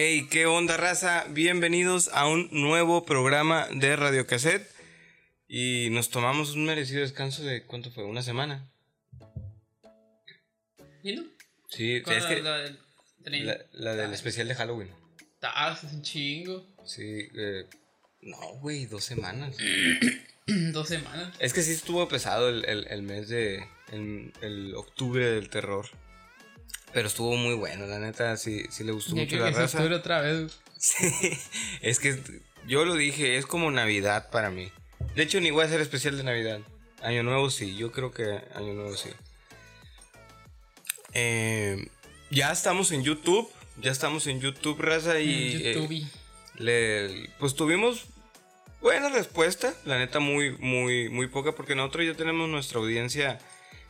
Hey, ¿qué onda, raza? Bienvenidos a un nuevo programa de Radio Cassette. Y nos tomamos un merecido descanso de ¿cuánto fue? ¿Una semana? ¿Y no? Sí, ¿Cuál es era que la del tren? la, la del especial de Halloween. Ah, es un chingo. Sí, eh, no, güey, dos semanas. Dos semanas. Es que sí estuvo pesado el, el- el mes de. El, el octubre del terror. Pero estuvo muy bueno, la neta, sí, sí le gustó Ya mucho la que se raza. octubre otra vez. Sí, es que yo lo dije, es como Navidad para mí. De hecho, ni voy a hacer especial de Navidad. Año Nuevo sí, yo creo que Año Nuevo sí. Eh, ya estamos en YouTube, ya estamos en YouTube, raza, y... eh, YouTube. le, pues tuvimos buena respuesta, la neta muy, muy, muy poca, porque nosotros ya tenemos nuestra audiencia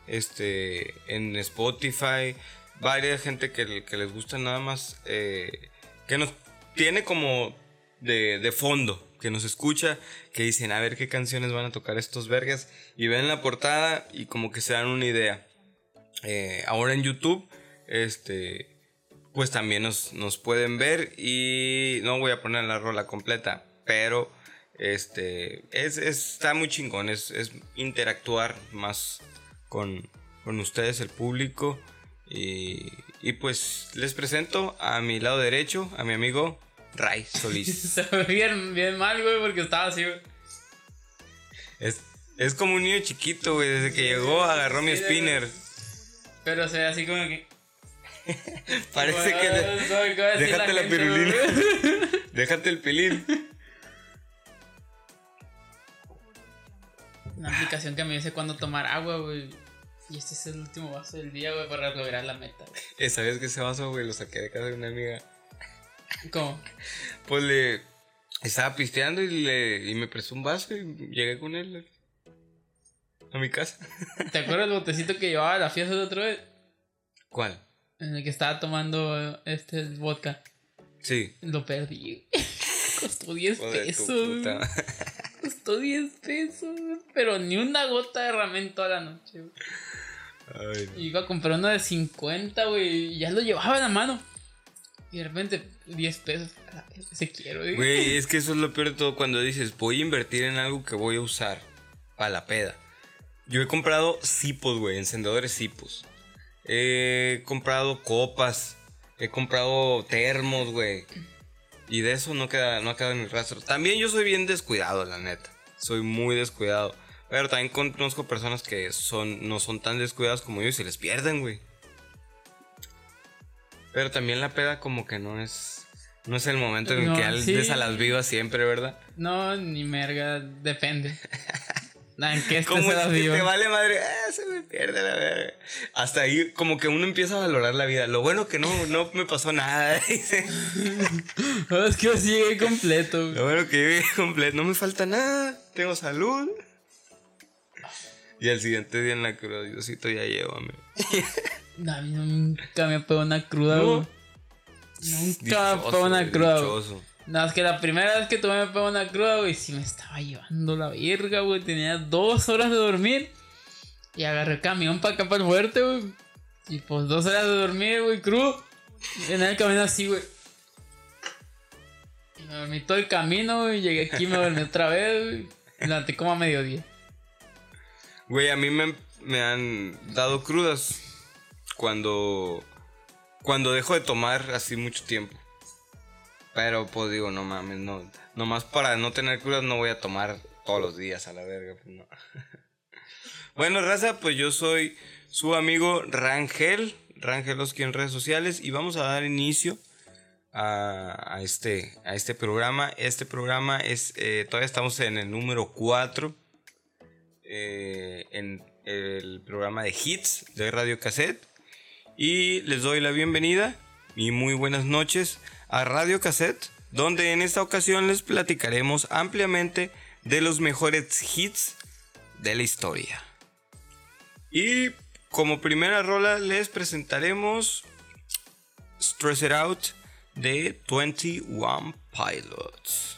este, en Spotify, varias gente que, les gusta nada más, eh, que nos tiene como de, de fondo, que nos escucha, que dicen a ver qué canciones van a tocar estos vergas, y ven la portada y como que se dan una idea. Eh, ahora en YouTube, este, pues también nos, nos pueden ver y no voy a poner la rola completa, pero este es, es- está muy chingón, es, es interactuar más con, con ustedes, el público. Y, y pues les presento a mi lado derecho, a mi amigo Ray Solís. Se ve bien, bien mal, güey, porque estaba así, güey. es, es como un niño chiquito, güey, desde que llegó agarró mi spinner. Pero se ve así como que. Parece que... Güey, le- ¿sabe qué va a decir déjate la gente, pirulina. déjate el pilín. Una aplicación que me dice cuándo tomar agua, güey. Y este es el último vaso del día, güey, para lograr la meta. güey. Eh, ¿Sabes que ese vaso, güey, lo saqué de casa de una amiga? ¿Cómo? Pues le estaba pisteando y, le, y me prestó un vaso y llegué con él a mi casa. ¿Te acuerdas el botecito que llevaba a la fiesta de otra vez? ¿Cuál? En el que estaba tomando este vodka. Sí. Lo perdí. Costó 10 Hijo de tu pesos. güey. Costó 10 pesos. güey. Pero ni una gota derramé en toda la noche. Güey. Ay, no. Iba a comprar uno de 50, güey. Y ya lo llevaba en la mano. Y de repente, 10 pesos. Ese quiero, güey. Güey, es que eso es lo peor de todo cuando dices, voy a invertir en algo que voy a usar para la peda. Yo he comprado cipos, güey, encendedores cipos. He comprado copas. He comprado termos, güey. Y de eso no queda, no ha quedado ni rastro. También yo soy bien descuidado, la neta. Soy muy descuidado. Pero también conozco personas que son, no son tan descuidadas como yo y se les pierden, güey. Pero también la peda como que no es... No es el momento en No, que andes sí. a las vivas siempre, ¿verdad? No, ni merga. Depende. ¿En qué estés Como a las es que vivas? te vale madre, ah, se me pierde la verga. Hasta ahí como que uno empieza a valorar la vida. Lo bueno que no, no me pasó nada, dice. No, es que yo sí llegué completo. güey. Lo bueno que viví completo, no me falta nada, tengo salud. Y al siguiente día en la cruz, Diosito, ya llévame. A mí nunca me pegó una cruda, No. Nunca me pegó una cruda. No, es que la primera vez que tomé me pegó una cruda, güey, sí me estaba llevando la verga, güey. Tenía dos horas de dormir. Y agarré el camión para acá, para el fuerte, güey. Y pues dos horas de dormir, güey, crudo. Y en el camino así, güey. Y me dormí todo el camino, güey. Llegué aquí, me dormí otra vez, güey. Me levanté como a mediodía. Güey, a mí me, me han dado crudas cuando cuando dejo de tomar así mucho tiempo. Pero pues digo, no mames, no. Nomás para no tener crudas no voy a tomar todos los días a la verga. pues, no. bueno, raza, pues yo soy su amigo Rangel, Rangeloski en redes sociales y vamos a dar inicio a, a este, a este programa. Este programa es, eh, todavía estamos en el número 4 eh, en el programa de hits de Radio Cassette. Y les doy la bienvenida y muy buenas noches a Radio Cassette, donde en esta ocasión les platicaremos ampliamente de los mejores hits de la historia. Y como primera rola les presentaremos Stress It Out de 21 Pilots.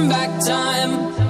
come back time.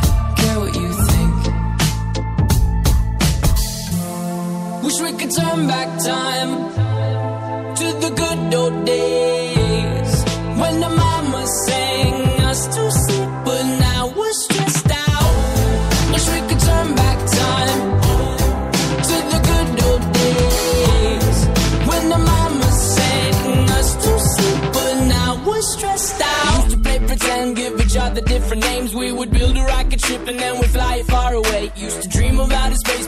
Wish we could turn back time to the good old days when the mama sang us to sleep, but now we're stressed out. Wish we could turn back time to the good old days when the mama sang us to sleep, but now we're stressed out. Used to play pretend, give each other different names. We would build a rocket ship and then we'd fly it far away. Used to dream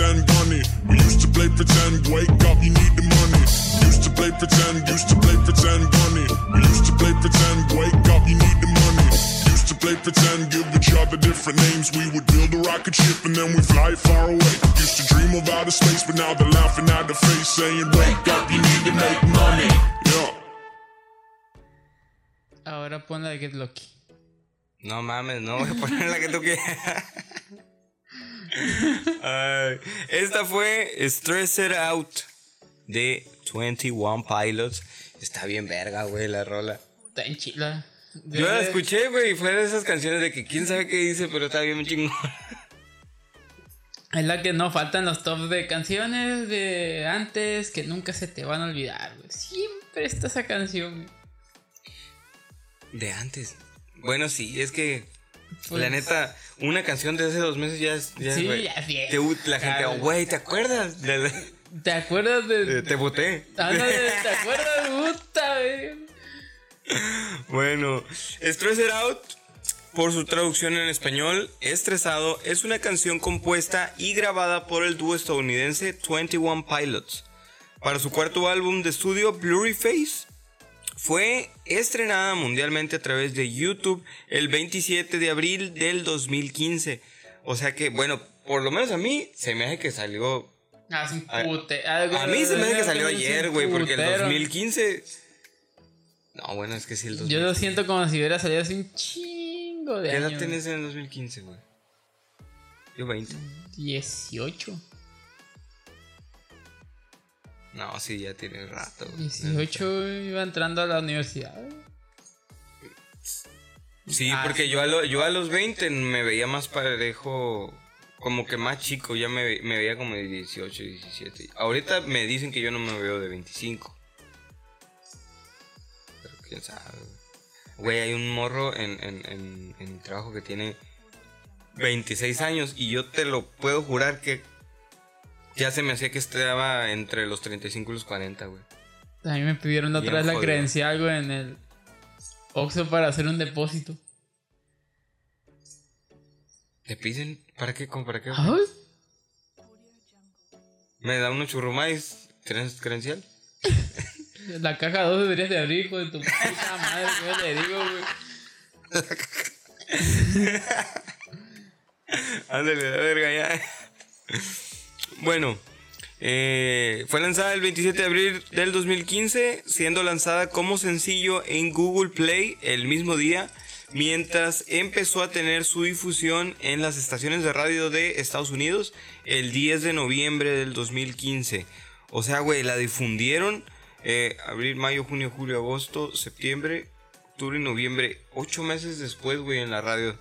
Pretend bunny. We used to play pretend, wake up, you need the money. Used to play pretend, used to play pretend bunny. We used to play pretend, wake up, you need the money. Used to play pretend, give each other different names. We would build a rocket ship and then we fly far away. Used to dream of outer space, but now they're laughing at the face, saying, Wake up, you need to make money. Yeah. Ahora pon la de Get Lucky. No mames, no voy a poner la que tú quieras. Esta fue Stressed Out de 21 Pilots. Está bien verga, güey, la rola. Está en chila. Yo la escuché, güey, y fue de esas canciones de que quién sabe qué dice, pero está bien chingón. Es la que no faltan los tops de canciones de antes que nunca se te van a olvidar, güey. Siempre está esa canción. güey. De antes. Bueno, sí, es que Pues- la neta, una canción de hace dos meses ya es. Ya, Sí, ya es te- la gente, güey. ¿te acuerdas? De- de- ¿Te acuerdas de.? de- te boté. Ándale, ¿Te acuerdas? Puta, güey. Bueno, Stressed Out, por su traducción en español, Estresado es una canción compuesta y grabada por el dúo estadounidense 21 Pilots. Para su cuarto álbum de estudio, Blurry Face, fue estrenada mundialmente a través de YouTube el 27 de abril del 2015. O sea que, bueno, por lo menos a mí se me hace que salió Haz un A- pute. algo- A mí se me hace que salió ayer, güey, porque el putero. 2015. No, bueno, es que sí, el 2015. Yo lo siento como si hubiera salido hace un chingo de ¿Qué edad años. tenés en el 2015, güey? Yo 20. 18. No, sí, ya tiene rato. güey. 18 iba entrando a la universidad. Sí, Ah, porque yo a, lo- yo a los 20 me veía más parejo como que más chico, ya me, me veía como de 18, 17. Ahorita me dicen que yo no me veo de 25. Pero quién sabe. Güey, hay un morro en, en, en, en mi trabajo que tiene 26 años y yo te lo puedo jurar que ya se me hacía que estaba entre los 35 y los 40, güey. A mí me pidieron la otra vez la credencial, güey, en el Oxxo para hacer un depósito. ¿Te piden? ¿Para qué? ¿Cómo para qué? Ay, ¿Me da unos churrumais? ¿Tienes credencial? la caja 2 deberías de abrir, hijo de tu puta madre, ¿qué le digo, güey? Ándale, la verga ya. Bueno, eh, fue lanzada el 27 de abril del 2015, siendo lanzada como sencillo en Google Play el mismo día, mientras empezó a tener su difusión en las estaciones de radio de Estados Unidos el 10 de noviembre del 2015. O sea, güey, la difundieron eh, abril, mayo, junio, julio, agosto, septiembre, octubre y noviembre. Ocho meses después, güey, en la radio.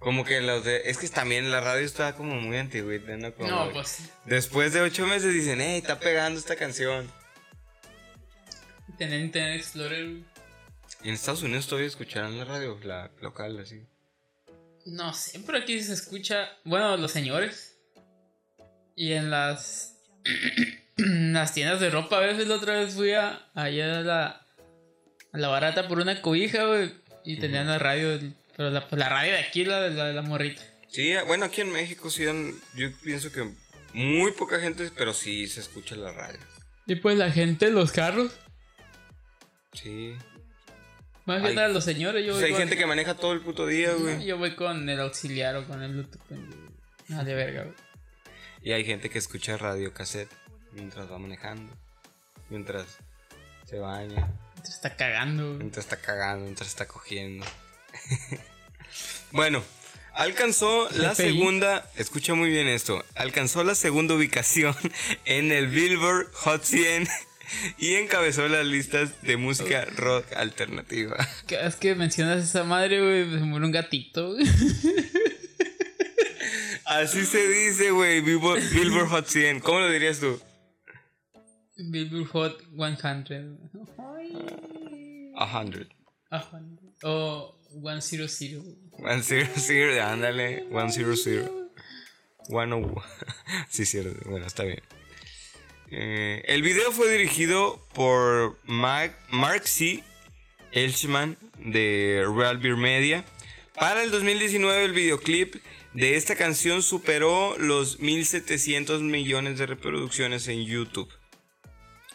Como que los de. Es que también la radio está como muy antigua, ¿no? Como- No, pues Después de ocho meses dicen, hey, está pegando esta canción. tener Internet Explorer, en Estados Unidos todavía escucharán la radio, la local, así. No sé, pero aquí se escucha, bueno, los señores. Y en las en las tiendas de ropa, a veces la otra vez fui a allá a la, a la barata por una cobija, güey. Y tenían la radio, pero la, pues la radio de aquí, la de la, la morrita. Sí, bueno, aquí en México sí, han- yo pienso que muy poca gente, pero sí se escucha la radio. Y pues la gente en los carros, Sí. más que nada los señores, yo Pues voy hay gente que maneja todo el puto día, güey. yo voy con el auxiliar o con el Bluetooth. con- Ah, de verga, güey. Y hay gente que escucha radio cassette mientras va manejando, mientras se baña, Se está cagando, güey. mientras está cagando, mientras está cogiendo. bueno, alcanzó la segunda, escucha muy bien esto, alcanzó la segunda ubicación en el Billboard Hot 100 y encabezó las listas de música rock alternativa. Cada vez que mencionas esa madre, güey, se muere un gatito. Así se dice, güey, Billboard, Billboard Hot 100. ¿Cómo lo dirías tú? Billboard Hot 100. A hundred. Ajá. O 100. One zero zero, ándale. One zero zero. One oh- Sí, cierto. Bueno, está bien. Eh, el video fue dirigido por Mark, Mark C. Elchman de Real Beer Media. Para el 2019 el videoclip de esta canción superó los 1700 millones de reproducciones en YouTube.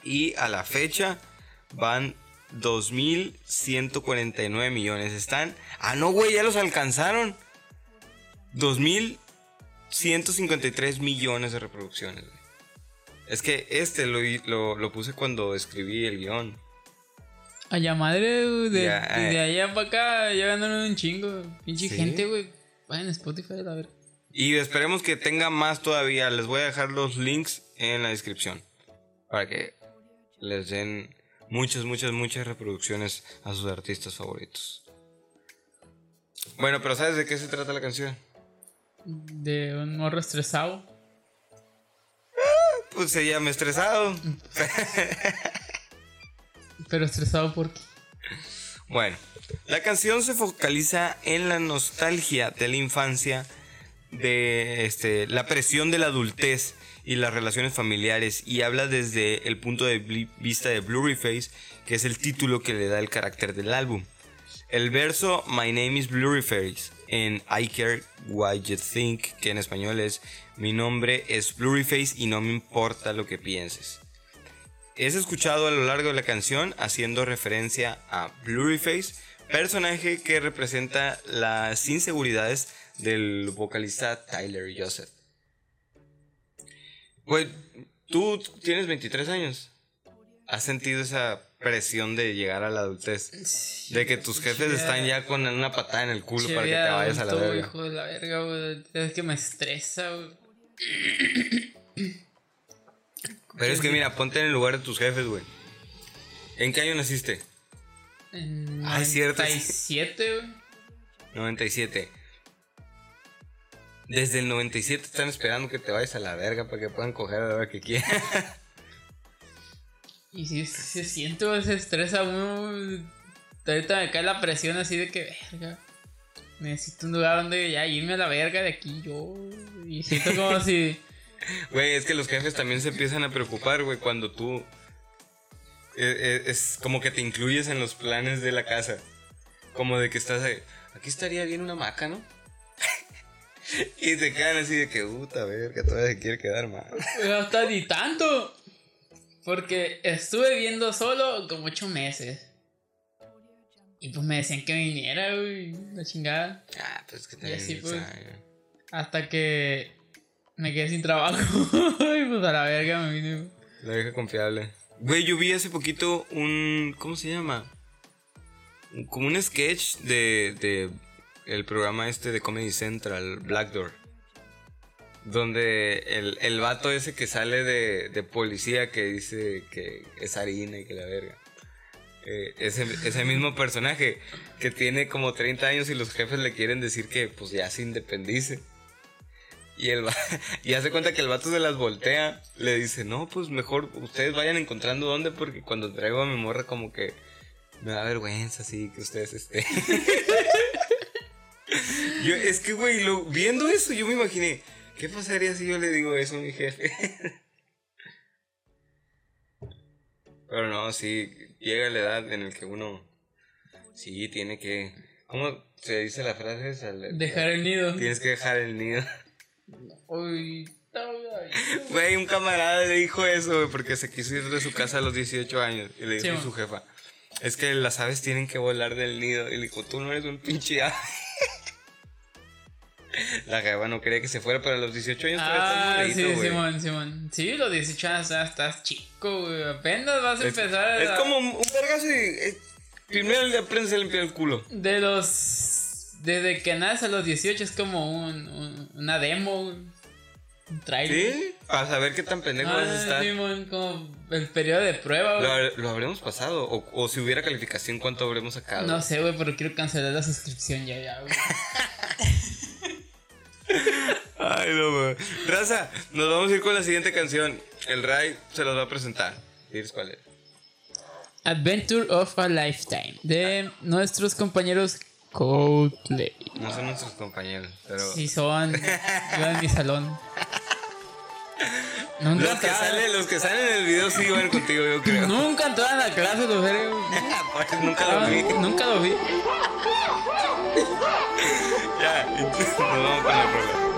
Y a la fecha van 2.149 millones. Están... Ah, no, güey, ya los alcanzaron. 2.153 millones de reproducciones. güey. Es que este lo, lo, lo puse cuando escribí el guion. Allá madre, güey, de, Ya, de eh. allá para acá, ya ganaron un chingo. Pinche Sí. gente, güey. Vayan a Spotify, a ver. Y esperemos que tenga más todavía. Les voy a dejar los links en la descripción. Para que les den muchas, muchas, muchas reproducciones a sus artistas favoritos. Bueno, pero ¿sabes de qué se trata la canción? De un morro estresado. Pues se llama Estresado. Pero estresado porque. Bueno, la canción se focaliza en la nostalgia de la infancia, de este, la presión de la adultez y las relaciones familiares y habla desde el punto de vista de Blurryface, que es el título que le da el carácter del álbum. El verso My name is Blurryface en I care what you think, que en español es Mi nombre es Blurryface y no me importa lo que pienses. Es escuchado a lo largo de la canción haciendo referencia a Blurryface, personaje que representa las inseguridades del vocalista Tyler Joseph. Pues, tú tienes 23 años. ¿Has sentido esa presión de llegar a la adultez? De que tus jefes están ya con una patada en el culo para que te vayas a la verga. hijo de la verga, güey. Es que me estresa, güey. Pero es que mira, ponte en el lugar de tus jefes, güey. ¿En qué año naciste? En Ah, es cierto, sí. 97, güey. 97. Desde el 97 están esperando que te vayas a la verga para que puedan coger a la hora que quieran. Y si se siente ese estrés a uno. Ahorita me cae la presión así de que, verga. Necesito un lugar donde ya irme a la verga de aquí yo. Y siento como si. Güey, es que los jefes también se empiezan a preocupar, güey, cuando tú... eh, eh, es como que te incluyes en los planes de la casa. Como de que estás ahí, aquí estaría bien una hamaca, ¿no? Y se quedan así de que, puta verga, todavía se quiere quedar más. No está ni tanto. Porque estuve viendo solo como ocho meses. Y pues me decían que viniera, güey. La chingada. Ah, pues que Y también... así, pues. Hasta que me quedé sin trabajo. y pues a la verga me vine. La vieja confiable. Güey, yo vi hace poquito un. ¿Cómo se llama? Como un sketch de, de el programa este de Comedy Central, Black Door. Donde el, el vato ese que sale de, de policía que dice que es harina y que la verga. Eh, ese, ese mismo personaje que tiene como 30 años y los jefes le quieren decir que pues ya se independice. Y, el, y hace cuenta que el vato se las voltea. Le dice, no, pues mejor ustedes vayan encontrando dónde porque cuando traigo a mi morra como que me da vergüenza así que ustedes estén. yo, es que, güey, lo- viendo eso yo me imaginé, ¿qué pasaría si yo le digo eso a mi jefe? Pero no, sí, llega la edad en la que uno sí tiene que... ¿Cómo se dice la frase? esa? Dejar el nido. Tienes que dejar el nido. Uy, Güey, un camarada le dijo eso, güey, porque se quiso ir de su casa a los 18 años. Y le dijo Sí, a su jefa, es que las aves tienen que volar del nido. Y le dijo, tú no eres un pinche ave. La jefa no quería que se fuera, pero a los 18 años Ah, estás sí. Simón, Simón. Sí, los 18 años ya estás chico, güey. Apenas vas a Es, empezar a... es como un, vergazo y... eh, primero le aprendes a limpiar el culo. De los... Desde que naces a los 18 es como un, un- una demo, un trailer. ¿Sí? Para saber qué tan pendejo vas a Ah, estar. Simón, como el periodo de prueba, ¿Lo, güey. lo habremos pasado? O, o si hubiera calificación, ¿cuánto habremos sacado? No sé, güey, pero quiero cancelar la suscripción ya, ya, güey. Ay, no, güey. Raza, nos vamos a ir con la siguiente canción. El Ray se los va a presentar. ¿Dices cuál es? Adventure of a Lifetime de nuestros compañeros Coldplay. No son nuestros compañeros, pero. Sí son. Yo en mi salón. Nunca Los que, salen, los que salen en el video sí van contigo, yo creo. Nunca entraban a clase los. Pues nunca lo vi. Nunca lo vi. Ya, nos vamos con la rola.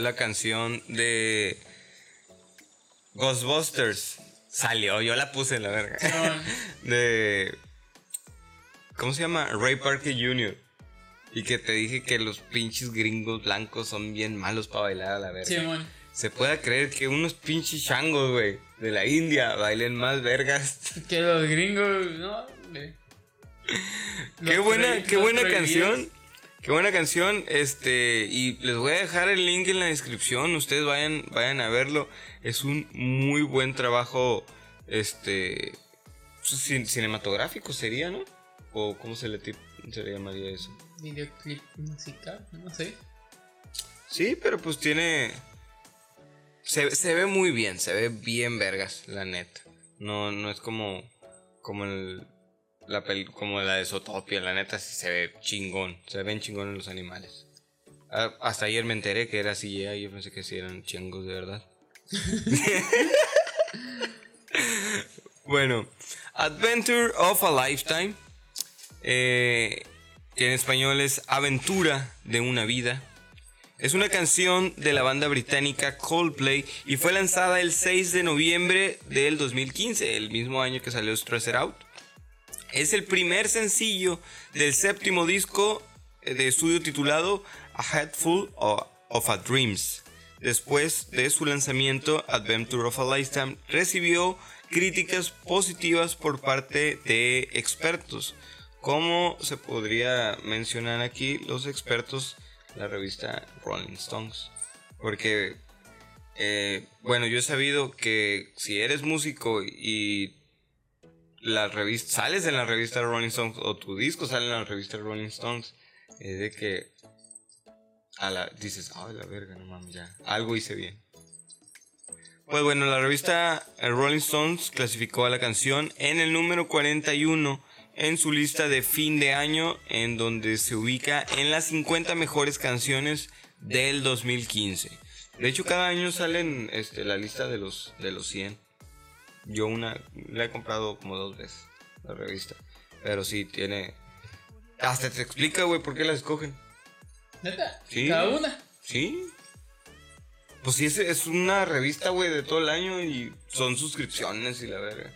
Salió la canción de Ghostbusters? Salió, yo la puse en la verga. De. ¿Cómo se llama? Ray Parker Jr. Y que te dije que los pinches gringos blancos son bien malos para bailar a la verga. Se puede creer que unos pinches changos, güey, de la India bailen más vergas. Que los gringos, no. Qué buena, qué buena canción. Qué buena canción. Este, y les voy a dejar el link en la descripción. Ustedes vayan, vayan a verlo. Es un muy buen trabajo. Este. pues, cin- cinematográfico sería, ¿no? O cómo se le, se le llamaría eso. Videoclip musical, no sé. Sí, pero pues tiene. Se, se ve muy bien, se ve bien vergas, la neta. No, no es como. Como el. La pel- como la de Zootopia, la neta sí se ve chingón. Se ven chingón los animales. Ah, hasta ayer me enteré que era así y yo pensé que sí eran chingos de verdad. bueno, Adventure of a Lifetime. eh, que en español es Aventura de una vida. Es una canción de la banda británica Coldplay y fue lanzada el 6 de noviembre del 2015, el mismo año que salió Stressed Out. Es el primer sencillo del séptimo disco eh, de estudio titulado A Head Full o- of a Dreams. Después de su lanzamiento, Adventure of a Lifetime recibió críticas positivas por parte de expertos. Como se podría mencionar aquí, los expertos, la revista Rolling Stones. Porque, eh, bueno, yo he sabido que si eres músico y la revista, sales en la revista Rolling Stones o tu disco sale en la revista Rolling Stones, es de que a la, dices, ay la verga, no mames, ya, algo hice bien. Pues bueno, la revista eh, Rolling Stones clasificó a la canción en el número 41 en su lista de fin de año, en donde se ubica en las 50 mejores canciones del 2015. De hecho, cada año salen este, la lista de los, de los 100. Yo una la he comprado como dos veces, la revista. Pero sí, tiene... Hasta te explica, güey, por qué la escogen. ¿Neta? Sí. Cada una. Sí. Pues sí, es, es una revista, güey, de todo el año y son suscripciones y la verga.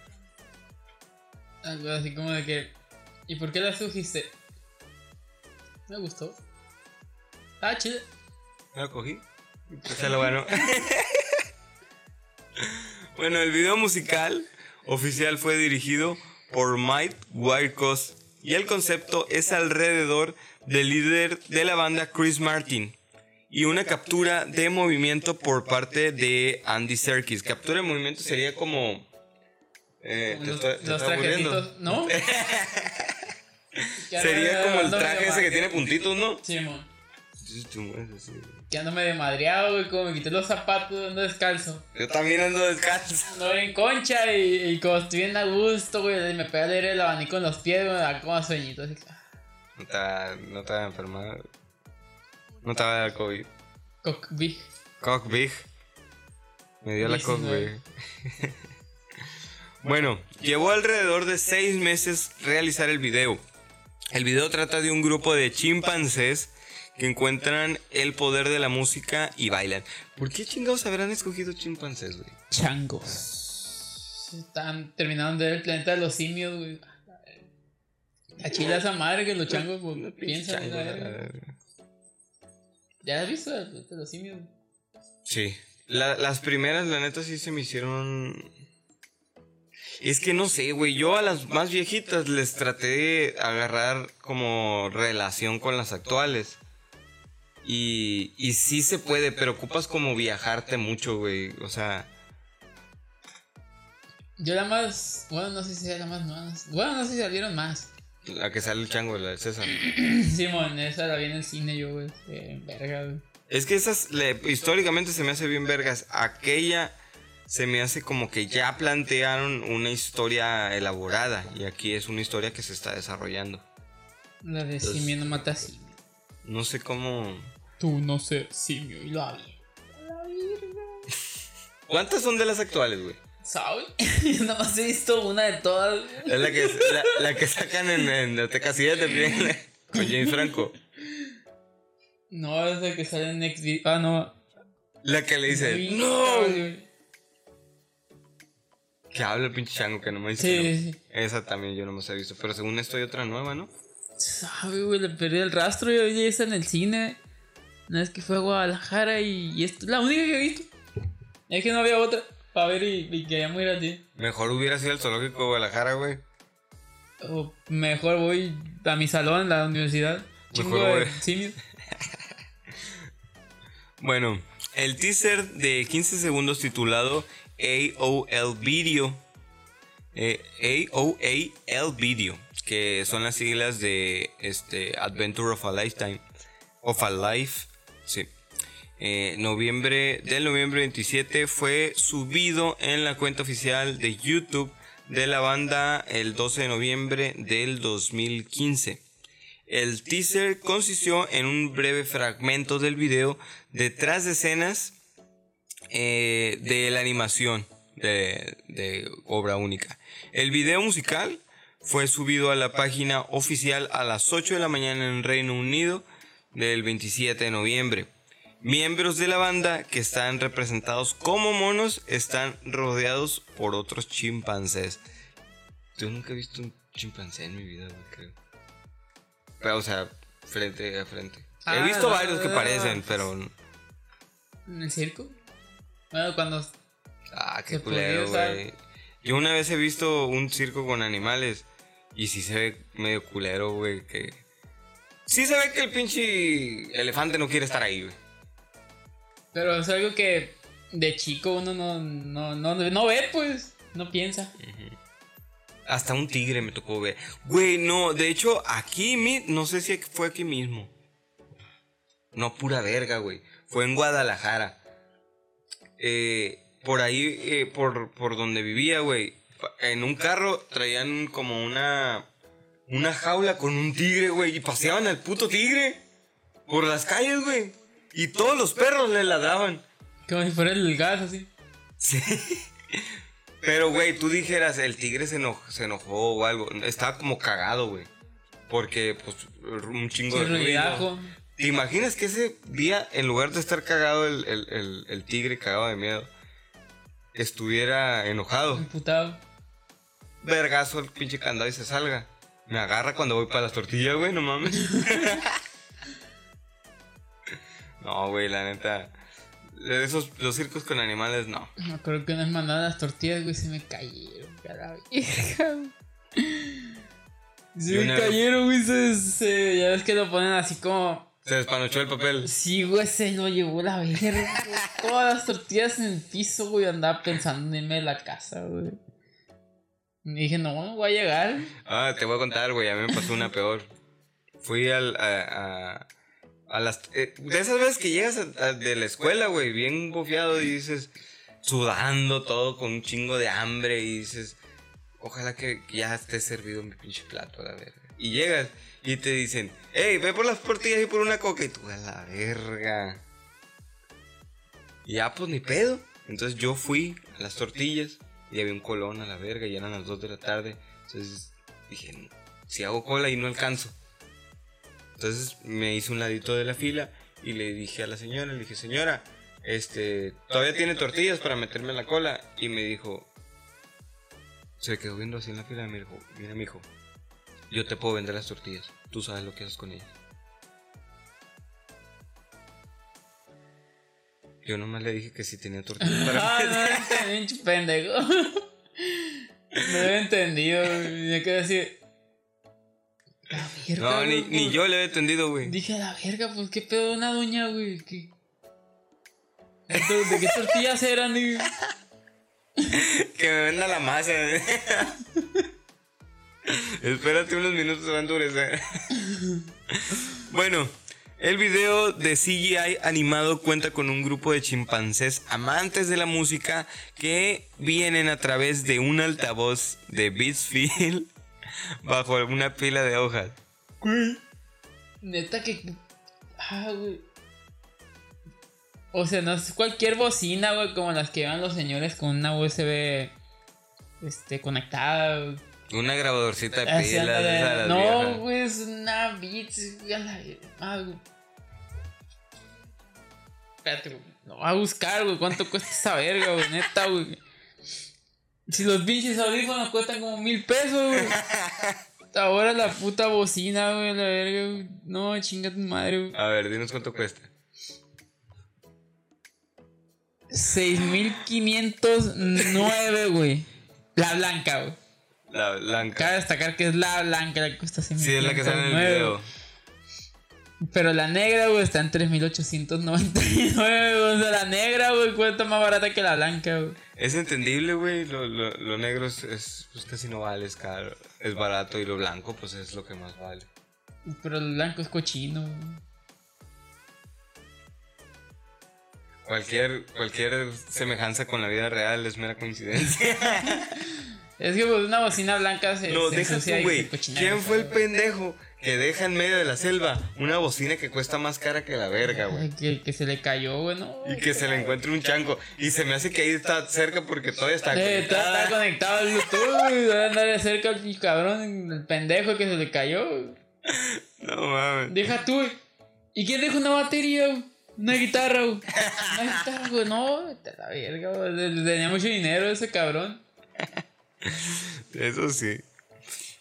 Algo así como de que ¿Y por qué la escogiste? Me gustó. Ah. ¿Me lo cogí? Pues lo bueno. bueno, el video musical oficial fue dirigido por Mike Wirecos y el concepto es alrededor del líder de la banda Chris Martin y una captura de movimiento por parte de Andy Serkis. Captura de movimiento sería como... eh, te Los, te ¿no? Sería como el traje ese que tiene puntitos, ¿no? Sí, mon. Sí, tú mueves así. Que ando medio madreado, güey. Como me quité los zapatos, ando descalzo. Yo también ando descalzo. Ando en concha y, y como estoy bien a gusto, güey. Me pega leer el abanico en los pies. Me da como sueñito. Así que. No te no te va a enfermar. No te va a dar COVID. Cock big. Cock Big. Me dio la cock, 19. güey. bueno, llevó alrededor de seis meses realizar el video. El video trata de un grupo de chimpancés que encuentran el poder de la música y bailan. ¿Por qué chingados habrán escogido chimpancés, güey? Changos. Están terminando de ver el planeta de los simios, güey. A chile esa madre que los changos pues, piensan chango, la la. ¿Ya has visto el planeta de los simios? Sí. La- las primeras, la neta, sí se me hicieron. Es que no sé, güey. Yo a las más viejitas les traté de agarrar como relación con las actuales. Y, y sí se puede, pero ocupas como viajarte mucho, güey. O sea, Yo la más. Bueno, no sé si era la más nueva. Bueno, no sé si salieron más. la que sale el chango, la de César. Simón, esa la vi en el cine yo, güey. Eh, verga, güey. Es que esas le- históricamente se me hace bien vergas. Aquella se me hace como que ya plantearon una historia elaborada. Y aquí es una historia que se está desarrollando. La de Entonces- simio no mata simio. No sé cómo. Tú no ser simio y lo había. ¿Cuántas son de las actuales, güey? ¿Sabes? Yo nada más he visto una de todas. Es la que, la, la que sacan en, en la Teca 7 bien, con James Franco. No, es de que sale en Next Video. Ah, no. La que le dice, Sí, ¡No! güey. Que habla el pinche chango que no me dice. Sí, no. Esa también yo no me he visto. Pero según esto hay otra nueva, ¿no? Sabe, güey, le perdí el rastro. Yo vi esa en el cine. Una vez que fue a Guadalajara y, y es la única que he visto. Es que no había otra para ver y, y quería muy así. Mejor hubiera sido el zoológico de Guadalajara, güey. O mejor voy a mi salón en la universidad. Mejor voy. simios. Bueno, el teaser de 15 segundos titulado AOL Video. eh, AOAL Video. Que son las siglas de este, Adventure of a Lifetime. Of a Life. Sí. Eh, noviembre, del noviembre 27 fue subido en la cuenta oficial de YouTube de la banda el 12 de noviembre del 2015. El teaser consistió en un breve fragmento del video detrás de escenas eh, de la animación de, de obra única. El video musical fue subido a la página oficial a las 8 de la mañana en Reino Unido del 27 de noviembre. Miembros de la banda que están representados como monos están rodeados por otros chimpancés. Yo nunca he visto un chimpancé en mi vida, güey, creo. Pero, o sea, frente a frente. he Ah, visto varios que parecen, pero. ¿En el circo? Bueno, cuando. Ah, qué culero, güey. Yo una vez he visto un circo con animales y sí se ve medio culero, güey, que... Sí se ve que el pinche elefante no quiere estar ahí, güey. Pero es algo que de chico uno no, no, no, no ve, pues. No piensa. Hasta un tigre me tocó ver. Güey, no, de hecho, aquí, no sé si fue aquí mismo. No, pura verga, güey. Fue en Guadalajara. Eh, por ahí, eh, por, por donde vivía, güey. En un carro traían como una. Una jaula con un tigre, güey. Y paseaban al puto tigre. Por las calles, güey. Y todos los perros le ladraban. Como si fuera el gas así. Sí. Pero, güey, tú dijeras, el tigre se, eno- se enojó o algo. Estaba como cagado, güey. Porque, pues, un chingo de Sí, ruido. ruidajo. ¿Te imaginas que ese día, en lugar de estar cagado el, el- el- el tigre, cagado de miedo, estuviera enojado? Imputado. Vergazo el pinche candado y se salga. Me agarra cuando voy para las tortillas, güey, no mames. no, güey, la neta. Esos, los circos con animales, no. Me acuerdo que unas mandadas las tortillas, güey, se me cayeron. que a la vieja. Se me cayeron, güey. Se, se- ya ves que lo ponen así como. Se despanochó el papel. Sí, güey, se lo llevó la verga. güey. Todas las tortillas en el piso, güey. Andaba pensando en irme de la casa, güey. Y dije, no, voy a llegar. Ah, te voy a contar, güey. A mí me pasó una peor. Fui al, a, a, a las. eh, de esas veces que llegas de la escuela, güey, bien bofeado y dices. Sudando todo con un chingo de hambre y dices. Ojalá que ya esté servido mi pinche plato, a la verga. Y llegas y te dicen, hey, ve por las tortillas y por una coca. Y tú, a la verga. Y ya, pues ni pedo. Entonces yo fui a las tortillas y había un colón a la verga y eran las 2 de la tarde. Entonces dije, si hago cola y no alcanzo. Entonces me hice un ladito de la fila y le dije a la señora, le dije, señora, este, todavía tiene tortillas para meterme en la cola. Y me dijo, se quedó viendo así en la fila y me dijo, mira, mijo, yo te puedo vender las tortillas. Tú sabes lo que haces con ellas. Yo nomás le dije que si tenía tortillas para Ah, entendí, pinche pendejo. No lo había entendido, güey. Me quedé así. La verga. No, ni, güey, ni yo le había entendido, güey. Dije, a la verga, pues qué pedo de una doña, güey. ¿Qué? ¿De de qué tortillas eran, güey? Que me venda la masa. Espérate unos minutos, se va a endurecer. bueno, el video de CGI animado cuenta con un grupo de chimpancés amantes de la música que vienen a través de un altavoz de Beatsfield bajo una pila de hojas. Neta que. Ah, güey. O sea, no es cualquier bocina, güey, como las que llevan los señores con una USB este, conectada. güey. Una grabadorcita de pilas. no, güey, es una Beats. güey, a la- ah, güey. Espérate, güey. No va a buscar, güey. ¿Cuánto cuesta esa verga, güey? Neta, güey. Si los pinches audífonos cuestan como mil pesos, güey. Ahora la puta bocina, güey, la verga, güey. No, chinga tu madre, güey. A ver, dinos cuánto cuesta. 6509, güey. La blanca, güey. La blanca. Cabe destacar que es la blanca la que cuesta Sí, es la que sale en el 6509, video. Güey. Pero la negra, güey, está en 3899. O sea, la negra, güey, cuesta más barata que la blanca, güey. Es entendible, güey. Lo, lo, lo negro es, es, pues casi no vale, es caro. Es barato y lo blanco, pues es lo que más vale. Pero el blanco es cochino, güey. Cualquier, cualquier semejanza con la vida real es mera coincidencia. Es que pues una bocina blanca se. No, se deja tú, güey. ¿Quién güey. fue el pendejo que deja en medio de la selva una bocina que cuesta más cara que la verga, güey? Que, que se le cayó, güey, ¿no? Y que se le encuentre un chanco. Y se me hace que ahí está cerca porque todavía está Eh, está, conectado al güey. Debe andar cerca el cabrón, el pendejo que se le cayó. No mames. Deja tú. ¿Y quién dejó una batería, güey? Una guitarra, güey. Una guitarra, güey. No, la verga, güey. Tenía mucho dinero ese cabrón. Eso sí.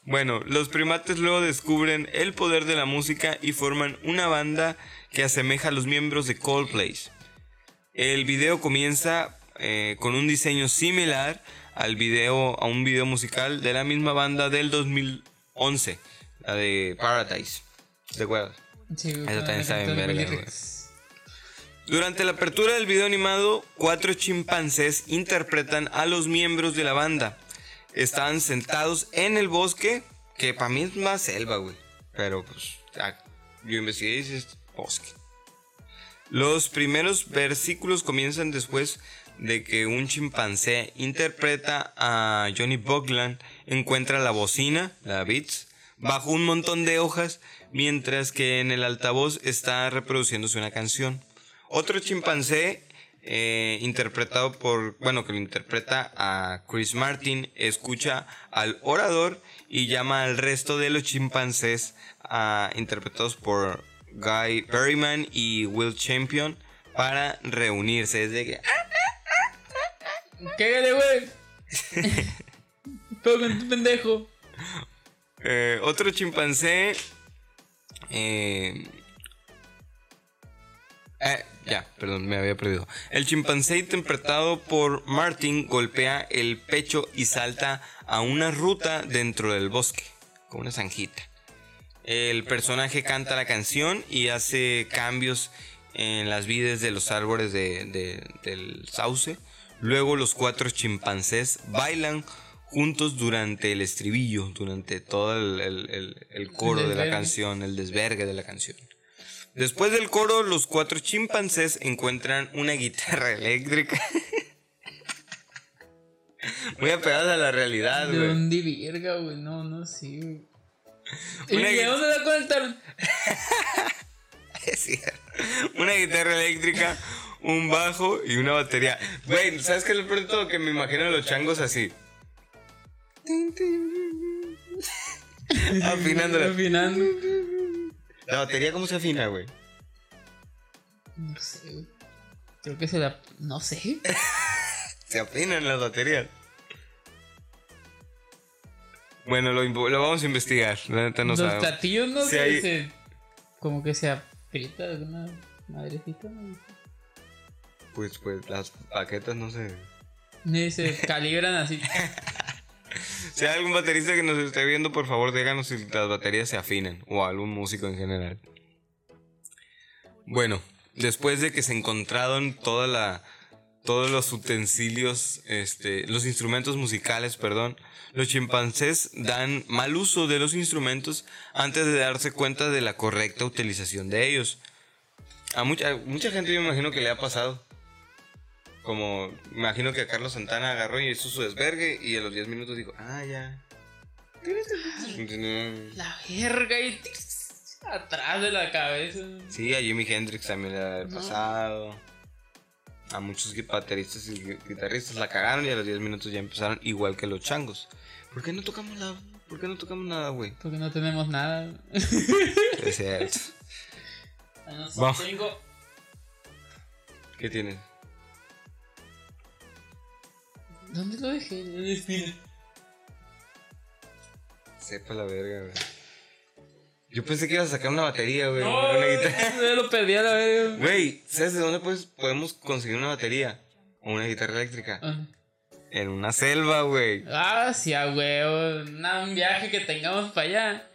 Bueno, los primates luego descubren el poder de la música y forman una banda que asemeja a los miembros de Coldplay. El video comienza eh, con un diseño similar al video, a un video musical de la misma banda del 2011, la de Paradise. ¿Te acuerdas? Sí. Eso también está bien verga. Durante la apertura del video animado, cuatro chimpancés interpretan a los miembros de la banda. Están sentados en el bosque, que para mí es más selva, güey. Pero pues, ah, yo investigué y es bosque. Los primeros versículos comienzan después de que un chimpancé interpreta a Johnny Bogland, encuentra la bocina, la Beats, bajo un montón de hojas, mientras que en el altavoz está reproduciéndose una canción. Otro chimpancé, eh, interpretado por, bueno, que lo interpreta a Chris Martin, escucha al orador y llama al resto de los chimpancés, ah, interpretados por Guy Berryman y Will Champion, para reunirse. Es de que, Cágale, güey. Con tu pendejo. Eh, otro chimpancé. eh, eh, ya, perdón, me había perdido. El chimpancé interpretado por Martin golpea el pecho y salta a una ruta dentro del bosque, con una zanjita. El personaje canta la canción y hace cambios en las vides de los árboles de- de- del sauce. Luego los cuatro chimpancés bailan juntos durante el estribillo, durante todo el, el- el- el coro de la canción, el desvergue de la canción. Después del coro, los cuatro chimpancés encuentran una guitarra eléctrica. Muy apegada a la realidad, ¿De güey. dónde virga, güey? No, no, sí, güey. ¿Y Una de la conectaron? Es cierto. Una guitarra eléctrica, un bajo y una batería. Güey, ¿sabes qué es lo peor de todo? Que me imagino a los changos así. Afinándola. Afinando. ¿La batería cómo se afina, güey? No sé, güey. Creo que se la. No sé. Se afinan las baterías. Bueno, lo, lo vamos a investigar. La neta no Los sabemos. platillos no sé. hay- se- Como que se aprieta alguna madrecita. ¿no? Pues, pues, las paquetas no sé. Ni se calibran así. Si hay algún baterista que nos esté viendo, por favor, díganos si las baterías se afinan. O algún músico en general. Bueno, después de que se encontraron toda la, todos los utensilios, este, los instrumentos musicales, perdón, los chimpancés dan mal uso de los instrumentos antes de darse cuenta de la correcta utilización de ellos. A mucha, mucha gente me imagino que le ha pasado. Como, imagino que a Carlos Santana agarró y hizo su desvergue y a los 10 minutos dijo, ah, ya. La verga y. Atrás de la cabeza. Sí, a Jimi Hendrix también le ha pasado. A muchos bateristas y gui- guitarristas la cagaron y a los 10 minutos ya empezaron igual que los changos. ¿Por qué no tocamos la, ¿Por qué no tocamos nada, güey? Porque no tenemos nada. Es cierto. Vamos. ¿Qué tienes? ¿Dónde lo dejé? El espino. Sepa la verga, güey. Yo pensé que ibas a sacar una batería, güey. No, una guitarra. lo perdí a la verga. Güey, ¿sabes de dónde pues, podemos conseguir una batería? O una guitarra eléctrica. Ah. En una selva, güey. Ah, sí, a huevo. Nada, un viaje que tengamos para allá.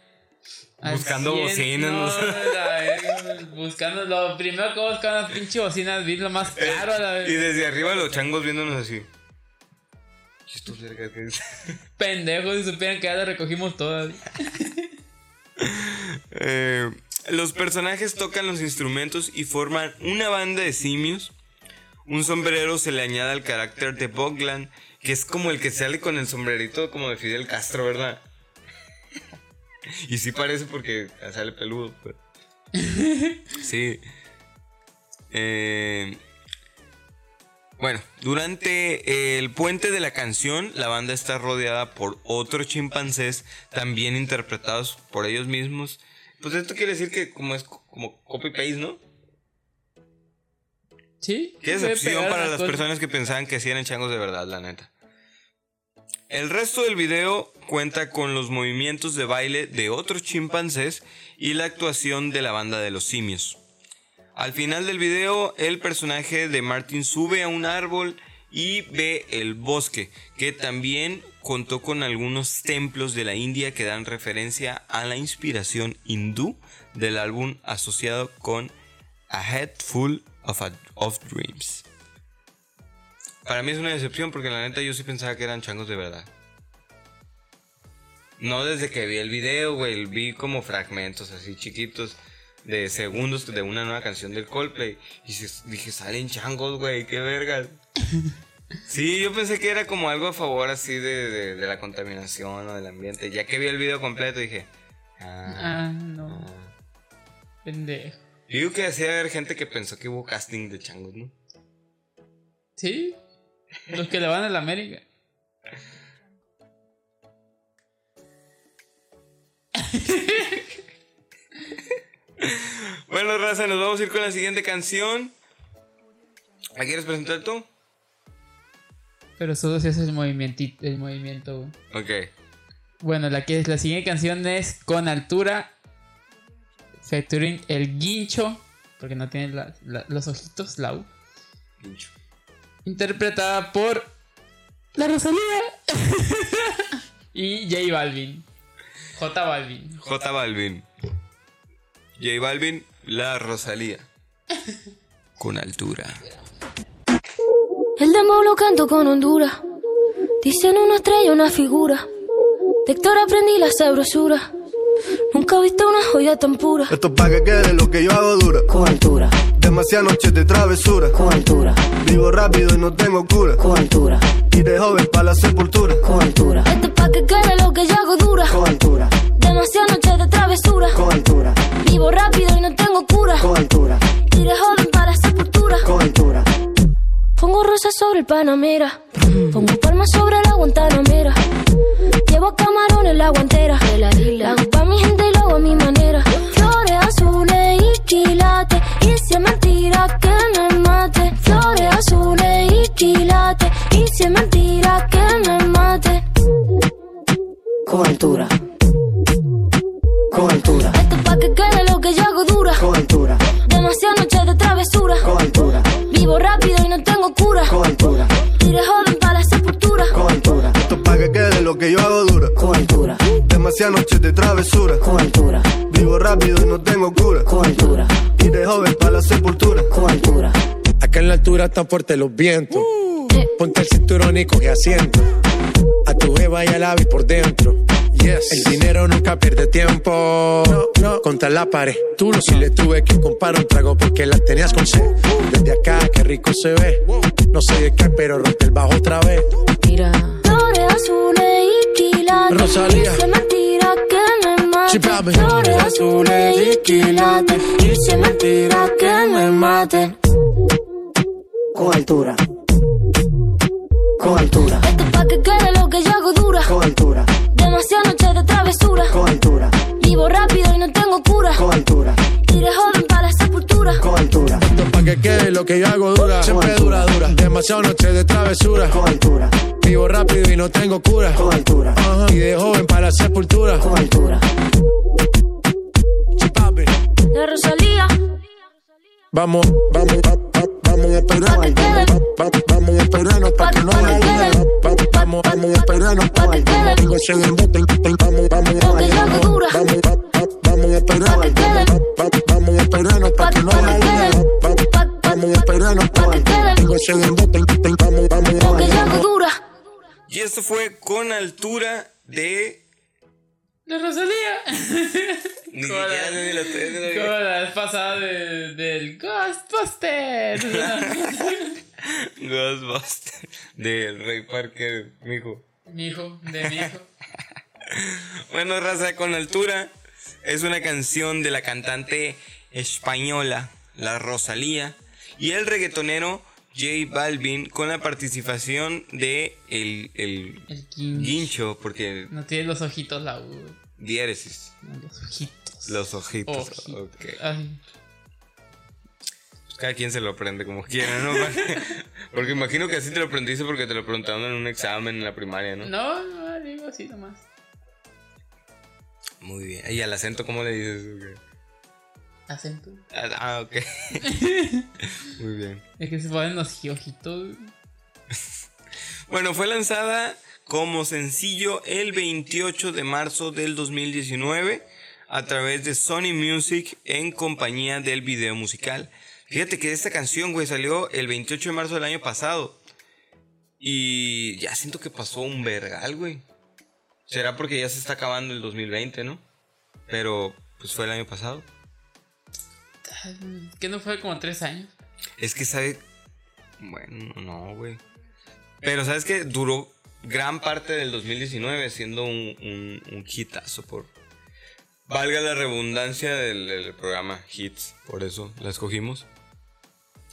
Al Buscando bocinas, no, la buscando lo primero que buscar unas pinches bocinas, vi lo más caro a la Y vez. desde arriba los changos viéndonos así. ¿Y estos vergas qué es? Pendejos, si supieran que ya las recogimos todas. Eh, los personajes tocan los instrumentos y forman una banda de simios. Un sombrero se le añade al carácter de Boglan, que es como el que sale con el sombrerito como de Fidel Castro, ¿verdad? y sí parece porque sale peludo. Sí. Eh, bueno, durante el puente de la canción, la banda está rodeada por otros chimpancés, también interpretados por ellos mismos. Pues esto quiere decir que como es co- como copy-paste, ¿no? ¿Sí? Qué decepción para las personas que pensaban que sí eran changos de verdad, la neta. El resto del video cuenta con los movimientos de baile de otros chimpancés y la actuación de la banda de los simios. Al final del video, el personaje de Martin sube a un árbol y ve el bosque, que también contó con algunos templos de la India que dan referencia a la inspiración hindú del álbum asociado con A Head Full of, Dreams. Para mí es una decepción porque la neta yo sí pensaba que eran changos de verdad. No desde que vi el video, güey, vi como fragmentos así chiquitos de segundos de una nueva canción del Coldplay. Y dije, salen changos, güey, qué vergas. Sí, yo pensé que era como algo a favor así de, de- de la contaminación o del ambiente. Ya que vi el video completo dije, ah, Ah, no. ah. Pendejo. Yo digo que así haber gente que pensó que hubo casting de changos, ¿no? ¿Sí? Los que le van a la América. Bueno, raza, nos vamos a ir con la siguiente canción. ¿La quieres presentar tú? Pero solo si haces el movimiento, el movimiento. Ok. Bueno, la que es la siguiente canción es Con Altura. Featuring El Guincho. Porque no tiene la- la- los ojitos, la U. Pincho. Interpretada por La Rosalía. y J Balvin. J Balvin. J Balvin. J Balvin, la Rosalía. Con altura. El demo lo canto con Honduras. Dicen una estrella, una figura. De Héctor aprendí la sabrosura. Nunca he visto una joya tan pura. Esto es pa' que quede lo que yo hago dura. Con altura, Demasiadas noches de travesura. con altura, Vivo rápido y no tengo cura. con altura, Y de joven para la sepultura. con altura, Esto es pa' que quede lo que yo hago dura. con altura, Demasiadas noches de travesura. con altura, Vivo rápido y no tengo cura. con altura, Iré joven para la sepultura. con altura. Pongo rosas sobre el Panamera. Pongo palmas sobre la Guantanamera. Llevo camarones la guantera. La hago pa' mi gente y lo hago a mi manera. Flores azules y quilates. Y si es mentira que me mate. Flores azules y quilates. Y si es mentira que me mate. Con altura, con altura, Esto es pa' que quede lo que yo hago dura. con altura, Demasiadas noches de travesura. con altura, Vivo rápido y no tengo cura. con altura, Iré joven para la sepultura. con altura, Esto es pa' que quede lo que yo hago dura. con altura, Demasiadas noches de travesura. con altura, Vivo rápido y no tengo cura. con altura, Y de joven para la sepultura. con altura. Acá en la altura están fuertes los vientos. Ponte el cinturón y coge asiento. A tu beba y al ave por dentro. Yes. El dinero nunca pierde tiempo. No, Contra la pared. Tú no si le tuve que comprar un trago porque la tenías con sed. Desde acá, qué rico se ve. No sé de qué, pero rompe el bajo otra vez. Mira. Flores azules y. Rosalía. Y papi. Flores azules y quilates. Y si es mentira que me mate. Con altura, con altura, Esto es pa' que quede lo que yo hago dura. con altura, Demasiadas noches de travesura. con altura, Vivo rápido y no tengo cura. con altura, Iré para con altura, Esto pa' que quede lo que yo hago dura. Siempre dura, dura. Demasiado noche de travesura. con altura, Vivo rápido y no tengo cura. con altura, Ajá. Y de joven para la sepultura. con altura. Papi. La Rosalía. Vamos, vamos, va- va- vamos a esperar. Vamos a esperarnos pa' que no va- Vamos, vamos a esperarnos Pa' que embuste, ten- Vamos, vamos. Vamos, va- va- vamos a esperar. Vamos, vamos dura. Y esto fue con altura de. La Rosalía. Ni la- ni la ni la- Como la vez pasada de- del Ghostbusters. Ghostbusters. Del Rey Parker, mijo. mi hijo, de mi hijo. Bueno, raza con altura. Es una canción de la cantante española, la Rosalía. Y el reggaetonero J Balvin con la participación de el, el guincho, porque No tiene los ojitos la U. diéresis. no, Los ojitos. Los ojitos. Ok. Ay, Cada quien se lo aprende como quiera, ¿no? porque imagino que así te lo aprendiste porque te lo preguntaron en un examen en la primaria, ¿no? no, no, digo así nomás. Muy bien. ¿Y al acento cómo le dices? Ok. Acento. Ah, ah, ok. Muy bien. Es que se ponen los ojitos. Bueno, fue lanzada como sencillo el 28 de marzo del 2019 a través de Sony Music en compañía del video musical. Fíjate que esta canción, güey, salió el 28 de marzo del año pasado. Y ya siento que pasó un vergal, güey. Será porque ya se está acabando el 2020, ¿no? Pero pues fue el año pasado. Que no fue como tres años. Es que sabe. Bueno, no, güey. Pero sabes que duró gran parte del 2019 siendo un, hitazo por. Valga la redundancia del, programa Hits, por eso la escogimos.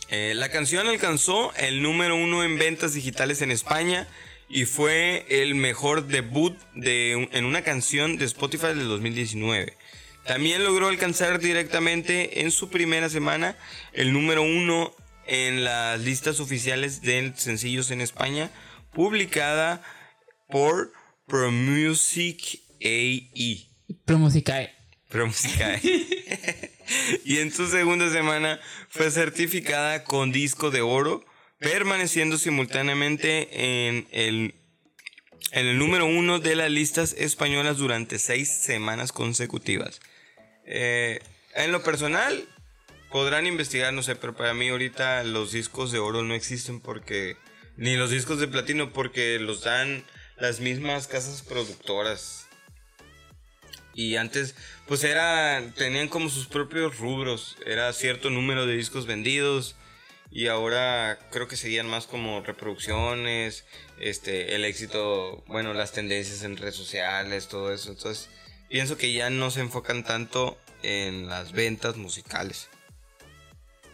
Eh, la canción alcanzó el número uno en ventas digitales en España y fue el mejor debut de, en una canción de Spotify del 2019. También logró alcanzar directamente en su primera semana el número uno en las listas oficiales de sencillos en España, publicada por Pro Music AE. Pro Musicae. Pro Music AE. y en su segunda semana fue certificada con disco de oro, permaneciendo simultáneamente en el, en el número uno de las listas españolas durante seis semanas consecutivas. Eh, en lo personal, podrán investigar, no sé, pero para mí ahorita los discos de oro no existen porque... Ni los discos de platino porque los dan las mismas casas productoras. Y antes, pues era, tenían como sus propios rubros. Era cierto número de discos vendidos. Y ahora creo que seguían más como reproducciones, este, el éxito, bueno, las tendencias en redes sociales, todo eso. Entonces, pienso que ya no se enfocan tanto en las ventas musicales.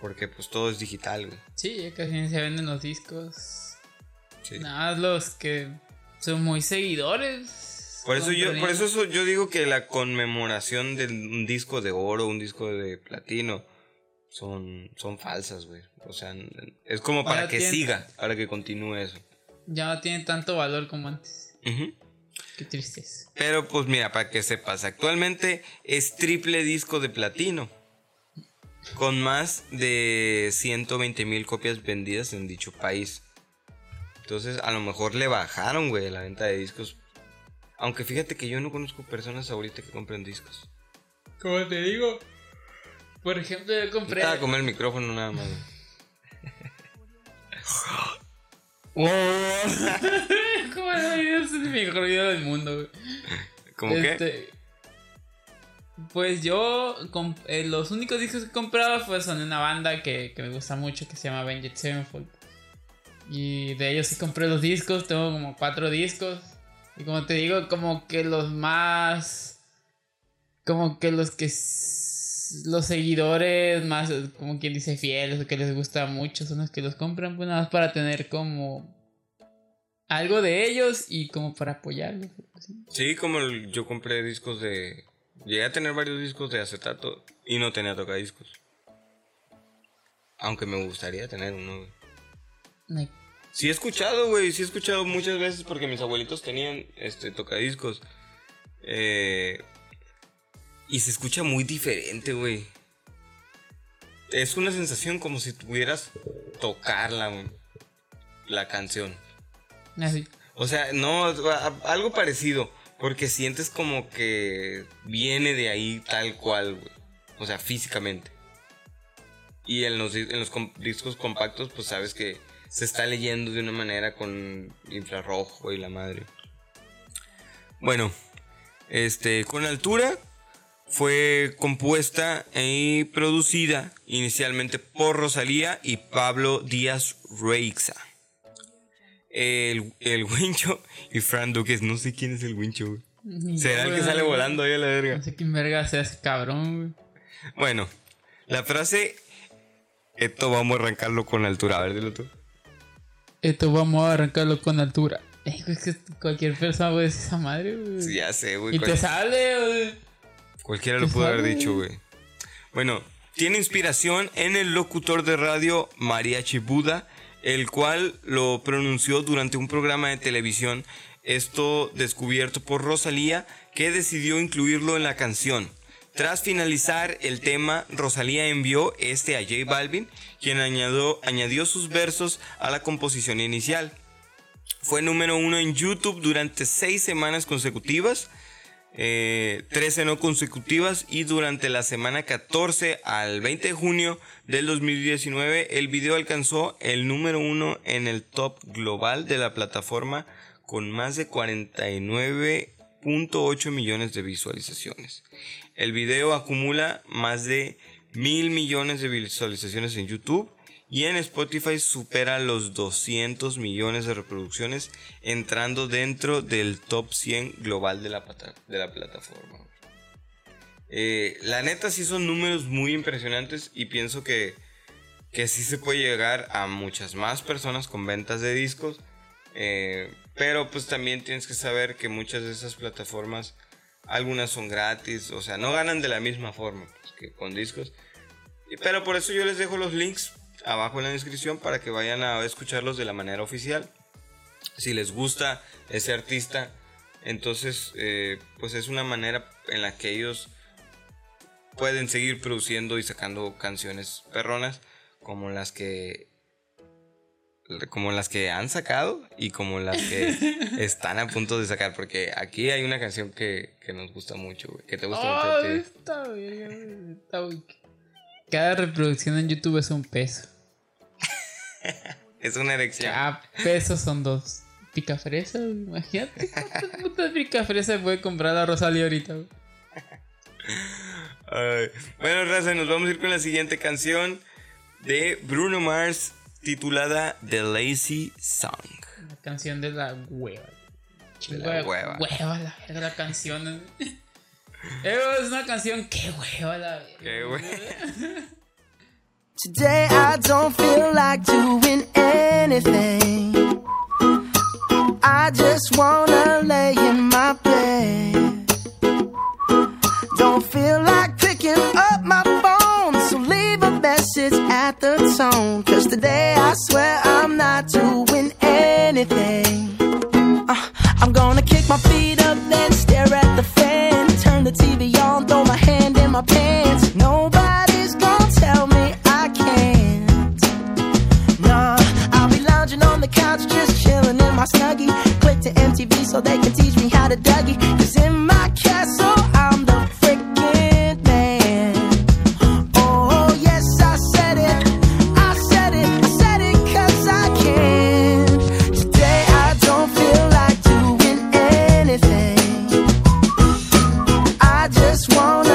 Porque pues todo es digital, güey. Sí, ya casi ni se venden los discos. Sí. Nada, los que son muy seguidores. Por eso yo, por eso eso- yo digo que la conmemoración de un disco de oro, un disco de platino, son, son falsas, güey. O sea, es como para que tiene- siga, para que continúe eso. Ya no tiene tanto valor como antes. Ujú. Qué tristeza. Pero pues mira, para que sepas, actualmente es triple disco de platino. Con más de 120 mil copias vendidas en dicho país. Entonces, a lo mejor le bajaron, güey, la venta de discos. Aunque fíjate que yo no conozco personas ahorita que compren discos. Como te digo, por ejemplo, yo compré. Estaba a comer el micrófono nada más. güey. ¿Cómo? Es el mejor video del mundo, güey. ¿Cómo? Este, Pues yo, eh, los únicos discos que compraba pues, son de una banda que, que me gusta mucho que se llama Avenged Sevenfold. Y de ellos sí compré los discos, tengo como cuatro discos. Y como te digo, como que los más. Como que los que. Los seguidores más, como quien dice, fieles o que les gusta mucho son los que los compran, pues nada más para tener como. Algo de ellos y como para apoyarlos. así. Sí, como el- yo compré discos de. Llegué a tener varios discos de acetato y no tenía tocadiscos. Aunque me gustaría tener uno, güey. Sí he escuchado, güey, sí he escuchado muchas veces porque mis abuelitos tenían este tocadiscos. Eh, y se escucha muy diferente, güey. Es una sensación como si tuvieras tocarla, güey, la canción. así. O sea, no, algo parecido. Porque sientes como que viene de ahí tal cual, güey. O sea, físicamente. Y en los, en los discos compactos, pues sabes que se está leyendo de una manera con infrarrojo y la madre. Bueno, este, con altura fue compuesta y producida inicialmente por Rosalía y Pablo Díaz Reixa. El, el Wincho y Fran Duques, no sé quién es el Wincho, güey. ¿Será el que sale volando ahí a la verga? No sé quién verga sea ese cabrón, güey. Bueno, la frase, esto vamos a arrancarlo con altura, a ver, dilo tú. Esto vamos a arrancarlo con altura. Es que cualquier persona puede decir esa madre, güey. Sí, ya sé, güey. y te sale, güey. Cualquiera lo pudo haber dicho, güey. Bueno, tiene inspiración en el locutor de radio Mariachi Buda, el cual lo pronunció durante un programa de televisión, esto descubierto por Rosalía, que decidió incluirlo en la canción. Tras finalizar el tema, Rosalía envió este a J Balvin, quien añadió, añadió sus versos a la composición inicial. Fue número uno en YouTube durante seis semanas consecutivas, eh, 13 no consecutivas y durante la semana 14 al 20 de junio del 2019 el video alcanzó el número uno en el top global de la plataforma con más de 49.8 millones de visualizaciones. El video acumula más de mil millones de visualizaciones en YouTube y en Spotify supera los 200 millones de reproducciones entrando dentro del top 100 global de la, de la plataforma. Eh, la neta sí son números muy impresionantes y pienso que, que sí se puede llegar a muchas más personas con ventas de discos. eh, pero pues también tienes que saber que muchas de esas plataformas, algunas son gratis, o sea, no ganan de la misma forma pues, que con discos. Pero por eso yo les dejo los links abajo en la descripción para que vayan a escucharlos de la manera oficial. Si les gusta ese artista, Entonces, eh, pues es una manera en la que ellos pueden seguir produciendo y sacando canciones perronas como las que como las que han sacado y como las que están a punto de sacar porque aquí hay una canción que, que nos gusta mucho güey, que te gusta mucho a Ay, ti. está bien, está bien. Cada reproducción en YouTube es un peso. es una erección Cada peso son dos. Picafresas, imagínate cuántas putas picafresas puede comprar la Rosalía ahorita. Ay. Bueno, Raza, nos vamos a ir con la siguiente canción de Bruno Mars titulada The Lazy Song. La canción de la hueva. De la Hueva, hueva. Hueva, la verga, la canción. Eh, Es una canción que hueva la verga. Qué güey. Today I don't feel like doing anything. I just wanna lay in my bed. Don't feel like picking up my phone, so leave a message at the tone. Cause today I swear I'm not doing anything. Uh, I'm gonna kick my to MTV so they can teach me how to Dougie. Cause in my castle, I'm the freaking man. Oh, yes, I said it. I said it. I said it cause I can. Today I don't feel like doing anything. I just wanna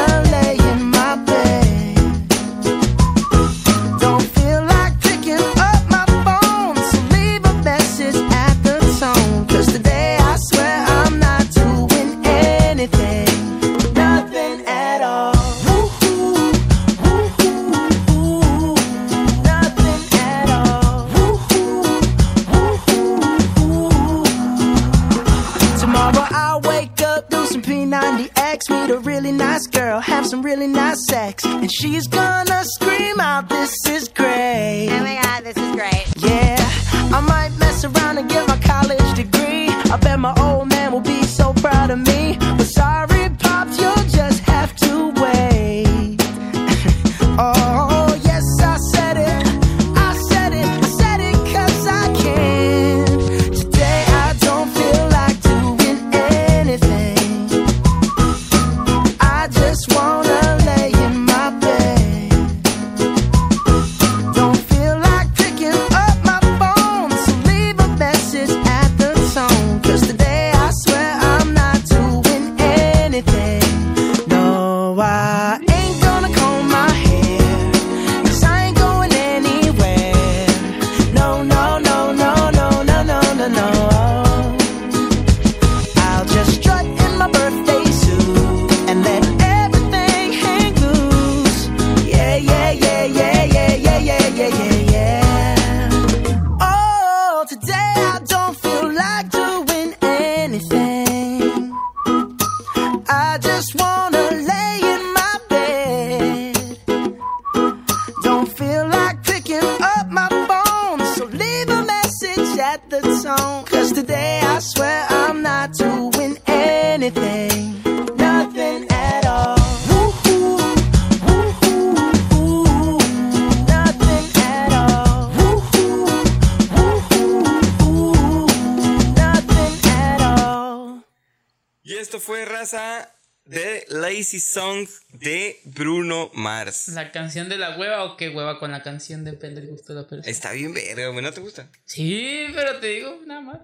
Song de Bruno Mars. ¿La canción de la hueva o qué hueva con la canción? Depende del gusto de la persona. Está bien verga, güey, ¿no te gusta? Sí, pero te digo, nada más.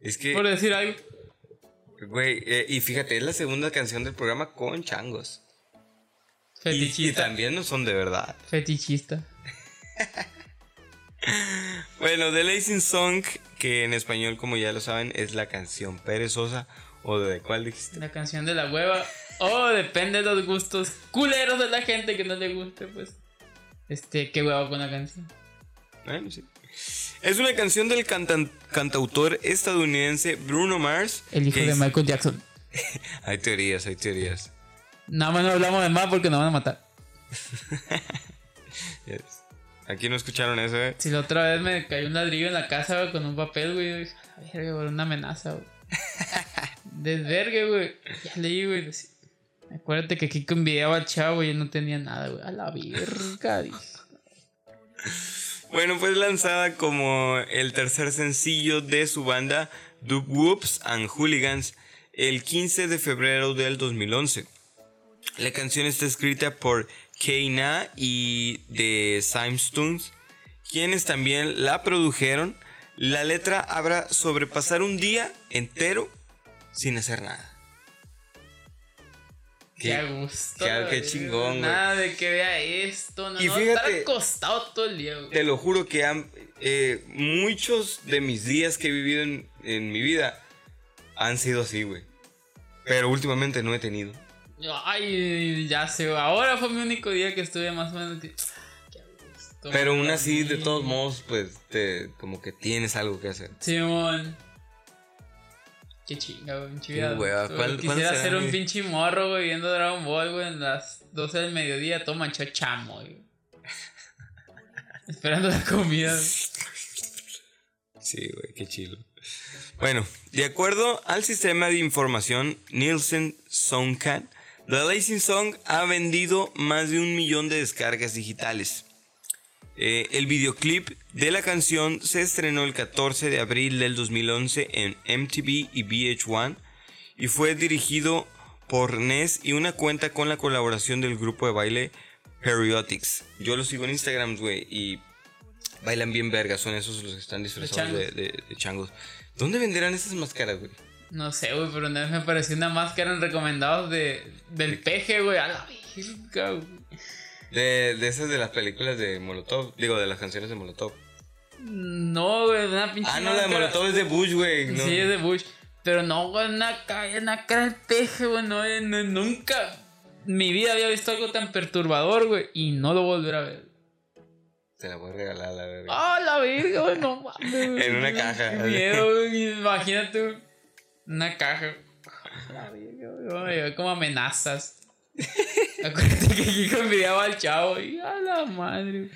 Es que, Por decir algo. güey, eh, y fíjate, es la segunda canción del programa con changos. Y, y Fetichista. también no son de verdad. Fetichista. Bueno, The Lazy Song, que en español, como ya lo saben, es la canción perezosa. ¿O de cuál dijiste? La canción de la hueva. Oh, depende de los gustos culeros de la gente que no le guste, pues. Este, qué hueva con la canción. Bueno, sí. Es una canción del cantan- cantautor estadounidense Bruno Mars. El hijo de es- Michael Jackson. Hay teorías, hay teorías. Nada más no hablamos de más porque nos van a matar. Yes. Aquí no escucharon eso, ¿eh? Si la otra vez me cayó un ladrillo en la casa güey, con un papel, güey, yo dije, "A la verga, güey, una amenaza, güey. desvergue, güey. Ya leí, güey. Acuérdate que Kiko envidiaba al chavo y no tenía nada, güey. A la verga. Bueno, fue lanzada como el tercer sencillo de su banda Dub Whoops and Hooligans el 15 de febrero del 2011. La canción está escrita por Keina y The Simestones, quienes también la produjeron. La letra habla sobre pasar un día entero sin hacer nada. Qué a gusto. qué- qué chingón, güey. Nada de que vea esto. No, Y no, fíjate- estar acostado todo el día, güey. Te lo juro que han- eh, muchos de mis días que he vivido en, en mi vida han sido así, güey. Pero últimamente no he tenido. Ay, ya sé, ahora fue mi único día que estuve más o menos. que- Qué Pero aún así, de todos modos, pues, te, como que tienes algo que hacer. Simón. Qué chinga, güey. pinche vida. hueva. Güey, ¿Cuál- cuándo Quisiera ser un pinche morro, güey, viendo Dragon Ball, güey, en las 12 del mediodía, todo manchado chamo, güey. Esperando la comida. Sí, güey, qué chido. Bueno, de acuerdo al sistema de información Nielsen Songcat, The Lazy Song ha vendido más de un millón de descargas digitales. Eh, el videoclip de la canción se estrenó el 14 de abril del 2011 en MTV y VH1 y fue dirigido por Ness y una cuenta con la colaboración del grupo de baile Periotics. Yo los sigo en Instagram, güey, y bailan bien vergas, son esos los que están disfrazados de, changos. de- de changos. ¿Dónde venderán esas máscaras, güey? No sé, güey, pero una vez me apareció una máscara en recomendados de, del peje, güey. A la verga, güey. De, de esas de las películas de Molotov, digo, de las canciones de Molotov. No, güey, una pinche Ah, no, la de Molotov es de Bush, güey. no. Sí, es de Bush. Pero no, güey, una cara, una cara del peje, güey. No, eh, no, nunca en mi vida había visto algo tan perturbador, güey. Y no lo volveré a ver. Te la voy a regalar, la verga. ¡Ah, la verga, güey! No mames. En una caja. Qué miedo, güey. Imagínate. Una caja. La verga, güey. Como amenazas. Acuérdate que Kiko envidiaba al chavo. Y a la madre.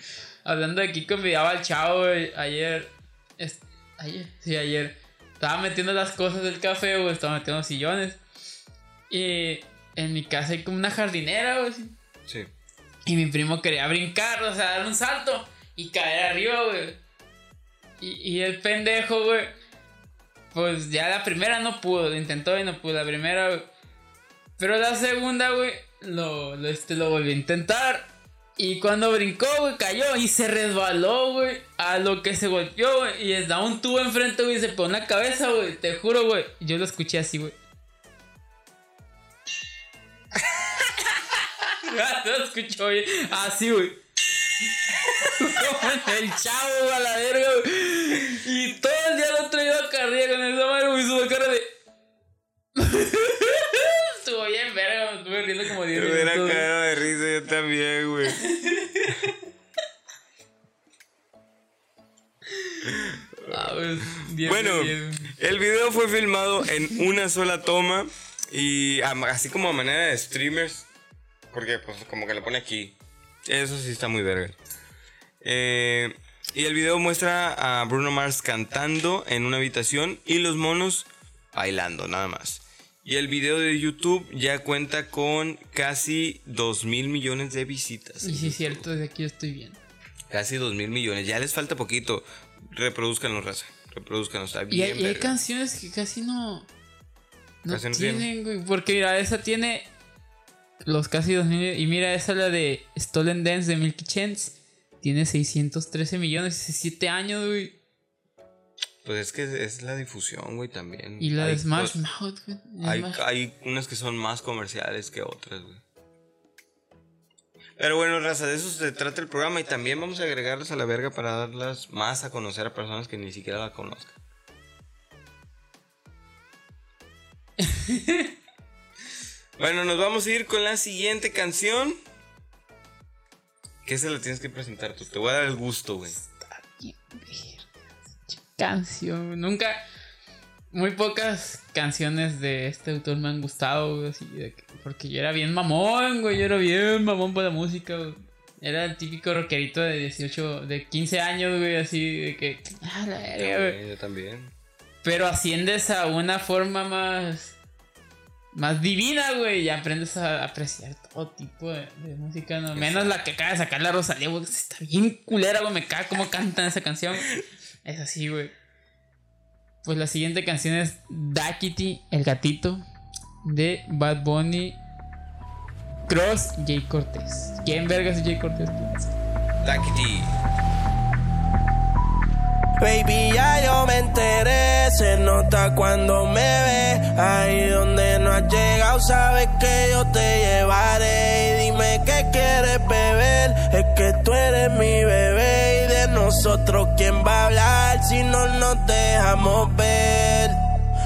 Hablando de Kiko envidiaba al chavo, güey. Ayer. es- ayer. Sí, ayer. Estaba metiendo las cosas del café, güey. Estaba metiendo sillones. Y en mi casa hay como una jardinera, güey. Sí. Y mi primo quería brincar, o sea, dar un salto y caer arriba, güey. Y, y el pendejo, güey. Pues ya la primera no pudo, intentó y no pudo. La primera, güey. Pero la segunda, güey, lo, lo, este, lo volvió a intentar. Y cuando brincó, güey, cayó y se resbaló, güey. A lo que se golpeó, güey. Y les da un tubo enfrente, güey, y se pone la cabeza, güey. Te juro, güey. Yo lo escuché así, güey. lo escuchó, güey. Así, güey. El chavo, a güey. Y todo el día lo traído acá arriba con esa madre, güey. Su cara de. Estuvo bien, verga, me estuve riendo como 10 Me hubiera cagado de risa yo también, güey. Ah, güey, 10 Bueno, de 10. el video fue filmado en una sola toma y así como a manera de streamers. Porque pues como que lo pone aquí. Eso sí está muy verga. Eh, y el video muestra a Bruno Mars cantando en una habitación y los monos bailando, nada más. Y el video de YouTube ya cuenta con casi 2 mil millones de visitas. Y sí, es cierto, desde aquí yo estoy bien. Casi 2 mil millones. Ya les falta poquito. Reproduzcanlo, raza. Reproduzcanlo, está Y bien. hay, y hay canciones que casi no. No Casi no tienen. tienen, güey. Porque mira, esa tiene los casi 2000. Y mira, esa la de Stolen Dance de Milky Chance. Tiene 613 millones, 17 años, güey. Pues es que es la difusión, güey, también. Y la de Hay Smash cos- Mouth, güey. Hay, unas que son más comerciales que otras, güey. Pero bueno, raza, de eso se trata el programa y también vamos a agregarlas a la verga para darlas más a conocer a personas que ni siquiera la conozcan. bueno, nos vamos a ir con la siguiente canción. Que se la tienes que presentar tú. Te voy a dar el gusto, güey. Bien, verga, Canción. Nunca. Muy pocas canciones de este autor me han gustado, güey, así de que- porque yo era bien mamón, güey. Yo era bien mamón para la música, güey. Era el típico rockerito de 18, de 15 años, güey, así de que. Ah, la verga, güey. Yo también. Pero asciendes a una forma más. más divina, güey. Y aprendes a apreciar todo tipo de, de música, ¿no? Menos la que acaba de sacar la Rosalía, güey. Está bien culera, güey. Me caga cómo cantan esa canción. Es así, güey. Pues la siguiente canción es Dakity, el gatito, de Bad Bunny, Cross, Jay Cortés. ¿Quién vergas es Jay Cortés? Dakity. Baby, ya yo me enteré, se nota cuando me ve. Ahí donde no has llegado, sabes que yo te llevaré. Y dime qué quieres beber, es que tú eres mi bebé. Y de nosotros, ¿quién va a hablar si no nos dejamos ver?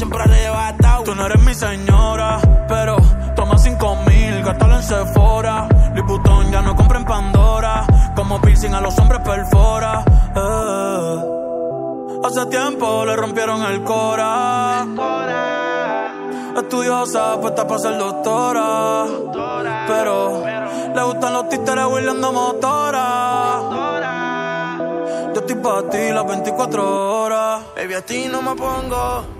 Siempre arrebatado. Tú no eres mi señora, pero toma cinco mil, gástalo en Sephora. Liputón ya no compra en Pandora, como piercing a los hombres perfora. Eh. Hace tiempo le rompieron el cora. Estudiosa, puesta para ser doctora. Pero le gustan los títeres huirleando motora. Yo estoy para ti las 24 horas. Baby, a ti no me pongo.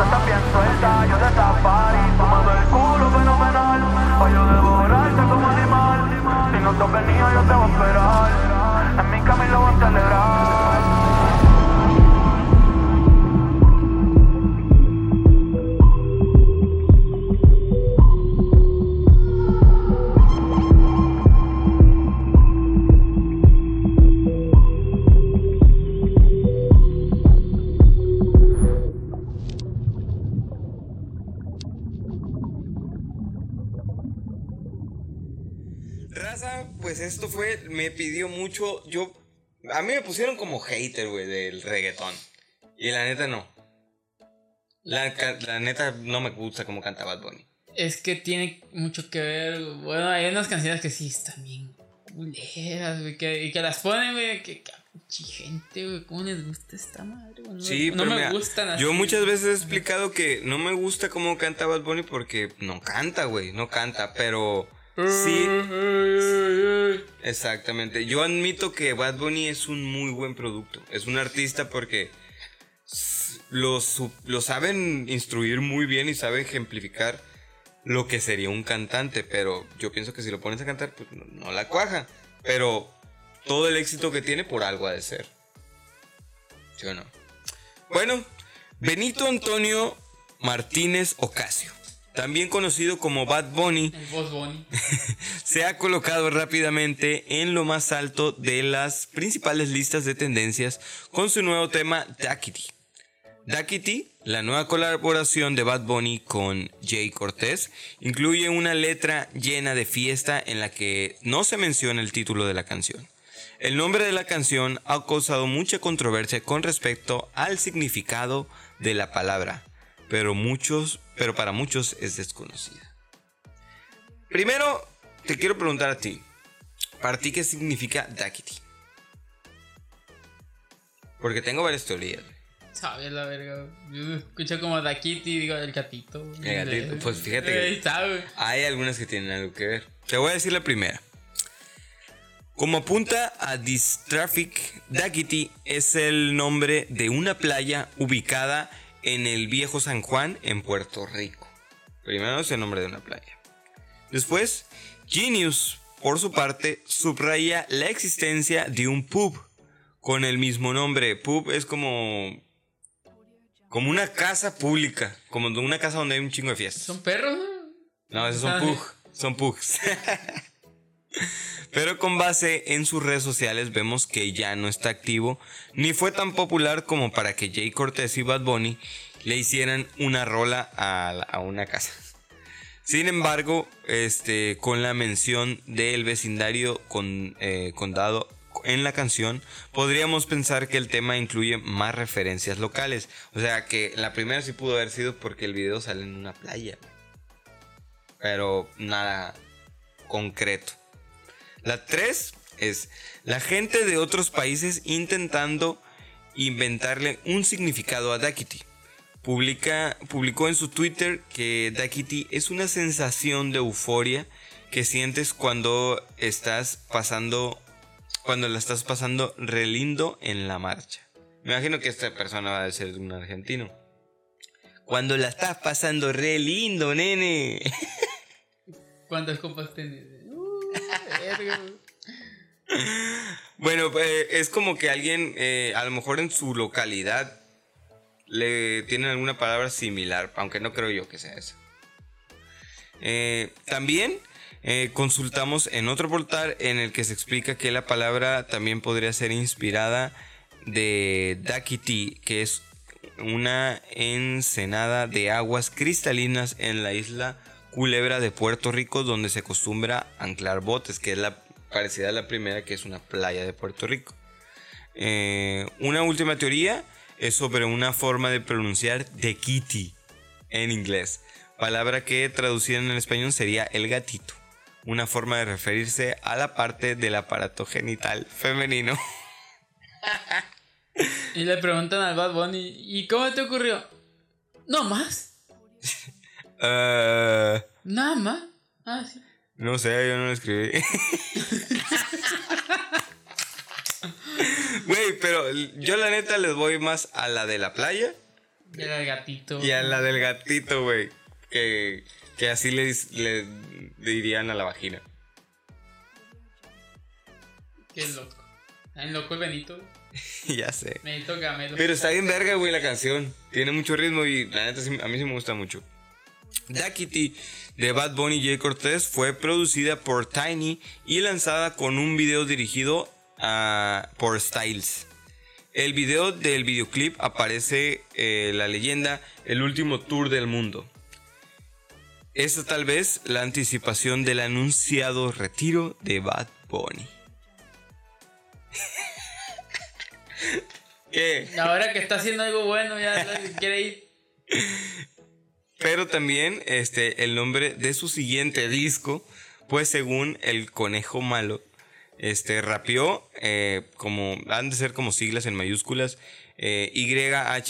mari, tú estás bien suelta, fue, me pidió mucho, yo, a mí me pusieron como hater, güey, del reggaetón. Y la neta no. La, la neta no me gusta cómo canta Bad Bunny. Es que tiene mucho que ver. Bueno, hay unas canciones que sí están bien culeras, güey. Que, y que las ponen, güey. Que que gente, güey. ¿Cómo les gusta esta madre, güey? No, Sí, no me mira, gustan así. Yo muchas veces he explicado que no me gusta cómo canta Bad Bunny porque no canta, güey, no canta, pero sí. Exactamente. Yo admito que Bad Bunny es un muy buen producto. Es un artista porque lo, lo saben instruir muy bien y saben ejemplificar lo que sería un cantante, pero yo pienso que si lo pones a cantar, pues no, no la cuaja. Pero todo el éxito que tiene por algo ha de ser. ¿Sí o no? Bueno, Benito Antonio Martínez Ocasio, también conocido como Bad Bunny, se ha colocado rápidamente en lo más alto de las principales listas de tendencias con su nuevo tema Dakity. Dakity, la nueva colaboración de Bad Bunny con Jay Cortés, incluye una letra llena de fiesta en la que no se menciona el título de la canción. El nombre de la canción ha causado mucha controversia con respecto al significado de la palabra, pero muchos, pero para muchos es desconocida. Primero, te quiero preguntar a ti. Para ti, ¿qué significa Dakity? Porque tengo varias teorías. Sabe la verga. Yo escucho como Dakiti y digo el gatito. El gatito, pues fíjate que-. Hay algunas que tienen algo que ver. Te voy a decir la primera. Como apunta a Distraffic, Dakity es el nombre de una playa ubicada en el viejo San Juan, en Puerto Rico. Primero es el nombre de una playa. Después, Genius, por su parte, subraya la existencia de un pub con el mismo nombre. Pub es como. como una casa pública, como una casa donde hay un chingo de fiestas. ¿Son perros? no? No, esos son Ah, pug. Son pugs. Pero con base en sus redes sociales vemos que ya no está activo, ni fue tan popular como para que Jay Cortez y Bad Bunny le hicieran una rola a, a una casa. Sin embargo, este, con la mención del vecindario eh, condado en la canción, podríamos pensar que el tema incluye más referencias locales. O sea que la primera sí pudo haber sido porque el video sale en una playa pero nada concreto. La 3 es la gente de otros países intentando inventarle un significado a Dakity. Publica, publicó en su Twitter que Dakity es una sensación de euforia que sientes cuando estás pasando, cuando la estás pasando re lindo en la marcha. Me imagino que esta persona va a ser un argentino. Cuando la estás pasando re lindo, nene. ¿Cuántas copas tenés? Uh, Bueno, eh, es como que alguien, eh, a lo mejor en su localidad, le tienen alguna palabra similar, aunque no creo yo que sea eso. Eh, también eh, consultamos en otro portal en el que se explica que la palabra también podría ser inspirada de Dakiti, que es una ensenada de aguas cristalinas en la isla Culebra de Puerto Rico, donde se acostumbra anclar botes, que es la parecida a la primera, que es una playa de Puerto Rico. Eh, una última teoría es sobre una forma de pronunciar de kitty en inglés, palabra que traducida en el español sería el gatito, una forma de referirse a la parte del aparato genital femenino. Y le preguntan al Bad Bunny, ¿y cómo te ocurrió? No más. Eh, Nada más. Ah, sí. no sé, yo no lo escribí. Güey, pero yo la neta les voy más a la de la playa Y era el gatito. y a la del gatito, güey. Que, que así le, dirían a la vagina. Qué loco. Ay, loco el Benito. ya sé. Benito Gamelo. Pero está bien verga, güey, la canción. Tiene mucho ritmo y la neta a mí sí me gusta mucho. Dakity de Bad Bunny y Jay Cortez fue producida por Tiny y lanzada con un video dirigido a- por Styles. El video del videoclip aparece eh, la leyenda El último tour del mundo. Esta tal vez la anticipación del anunciado retiro de Bad Bunny. ¿Qué? Ahora que está haciendo algo bueno, ya quiere ir. Pero también este, el nombre de su siguiente disco, pues según el conejo malo, este, rapeó eh, como, han de ser como siglas en mayúsculas, eh, YHLQMDLG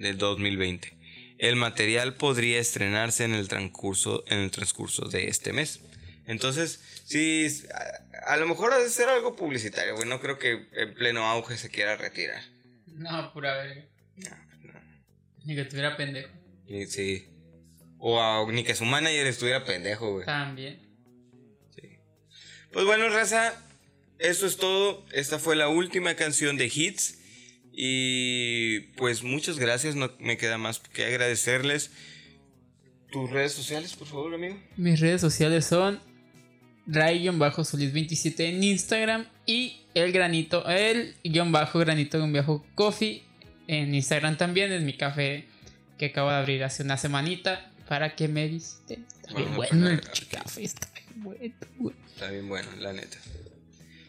del 2020. El material podría estrenarse en el transcurso, en el transcurso de este mes. Entonces, sí, a, a lo mejor ha de ser algo publicitario, güey. No creo que en pleno auge se quiera retirar. No, pura verga. Ni que tuviera pendejo. Y Sí. O a- ni que su manager estuviera pendejo, güey. También. Pues bueno, raza, eso es todo. Esta fue la última canción de Hits. Y pues muchas gracias. No me queda más que agradecerles. Tus redes sociales, por favor, amigo. Mis redes sociales son Ray-Solis27 en Instagram y el granito, el guion bajo granito guion bajo coffee en Instagram también, es mi café que acabo de abrir hace una semanita para que me visiten. Está bien Ajá, bueno el pues, café, está bien bueno. Está bien bueno, la neta.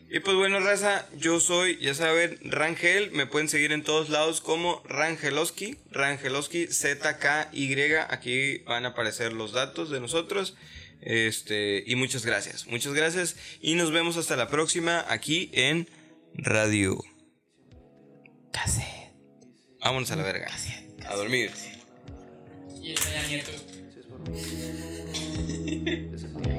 Y pues bueno, raza, yo soy, ya saben, Rangel. Me pueden seguir en todos lados como Rangeloski. Rangeloski, ZKY. Aquí van a aparecer los datos de nosotros. Este, y muchas gracias, muchas gracias. Y nos vemos hasta la próxima aquí en Radio. Cassette. Vámonos a la verga. A dormir. Y el Nieto.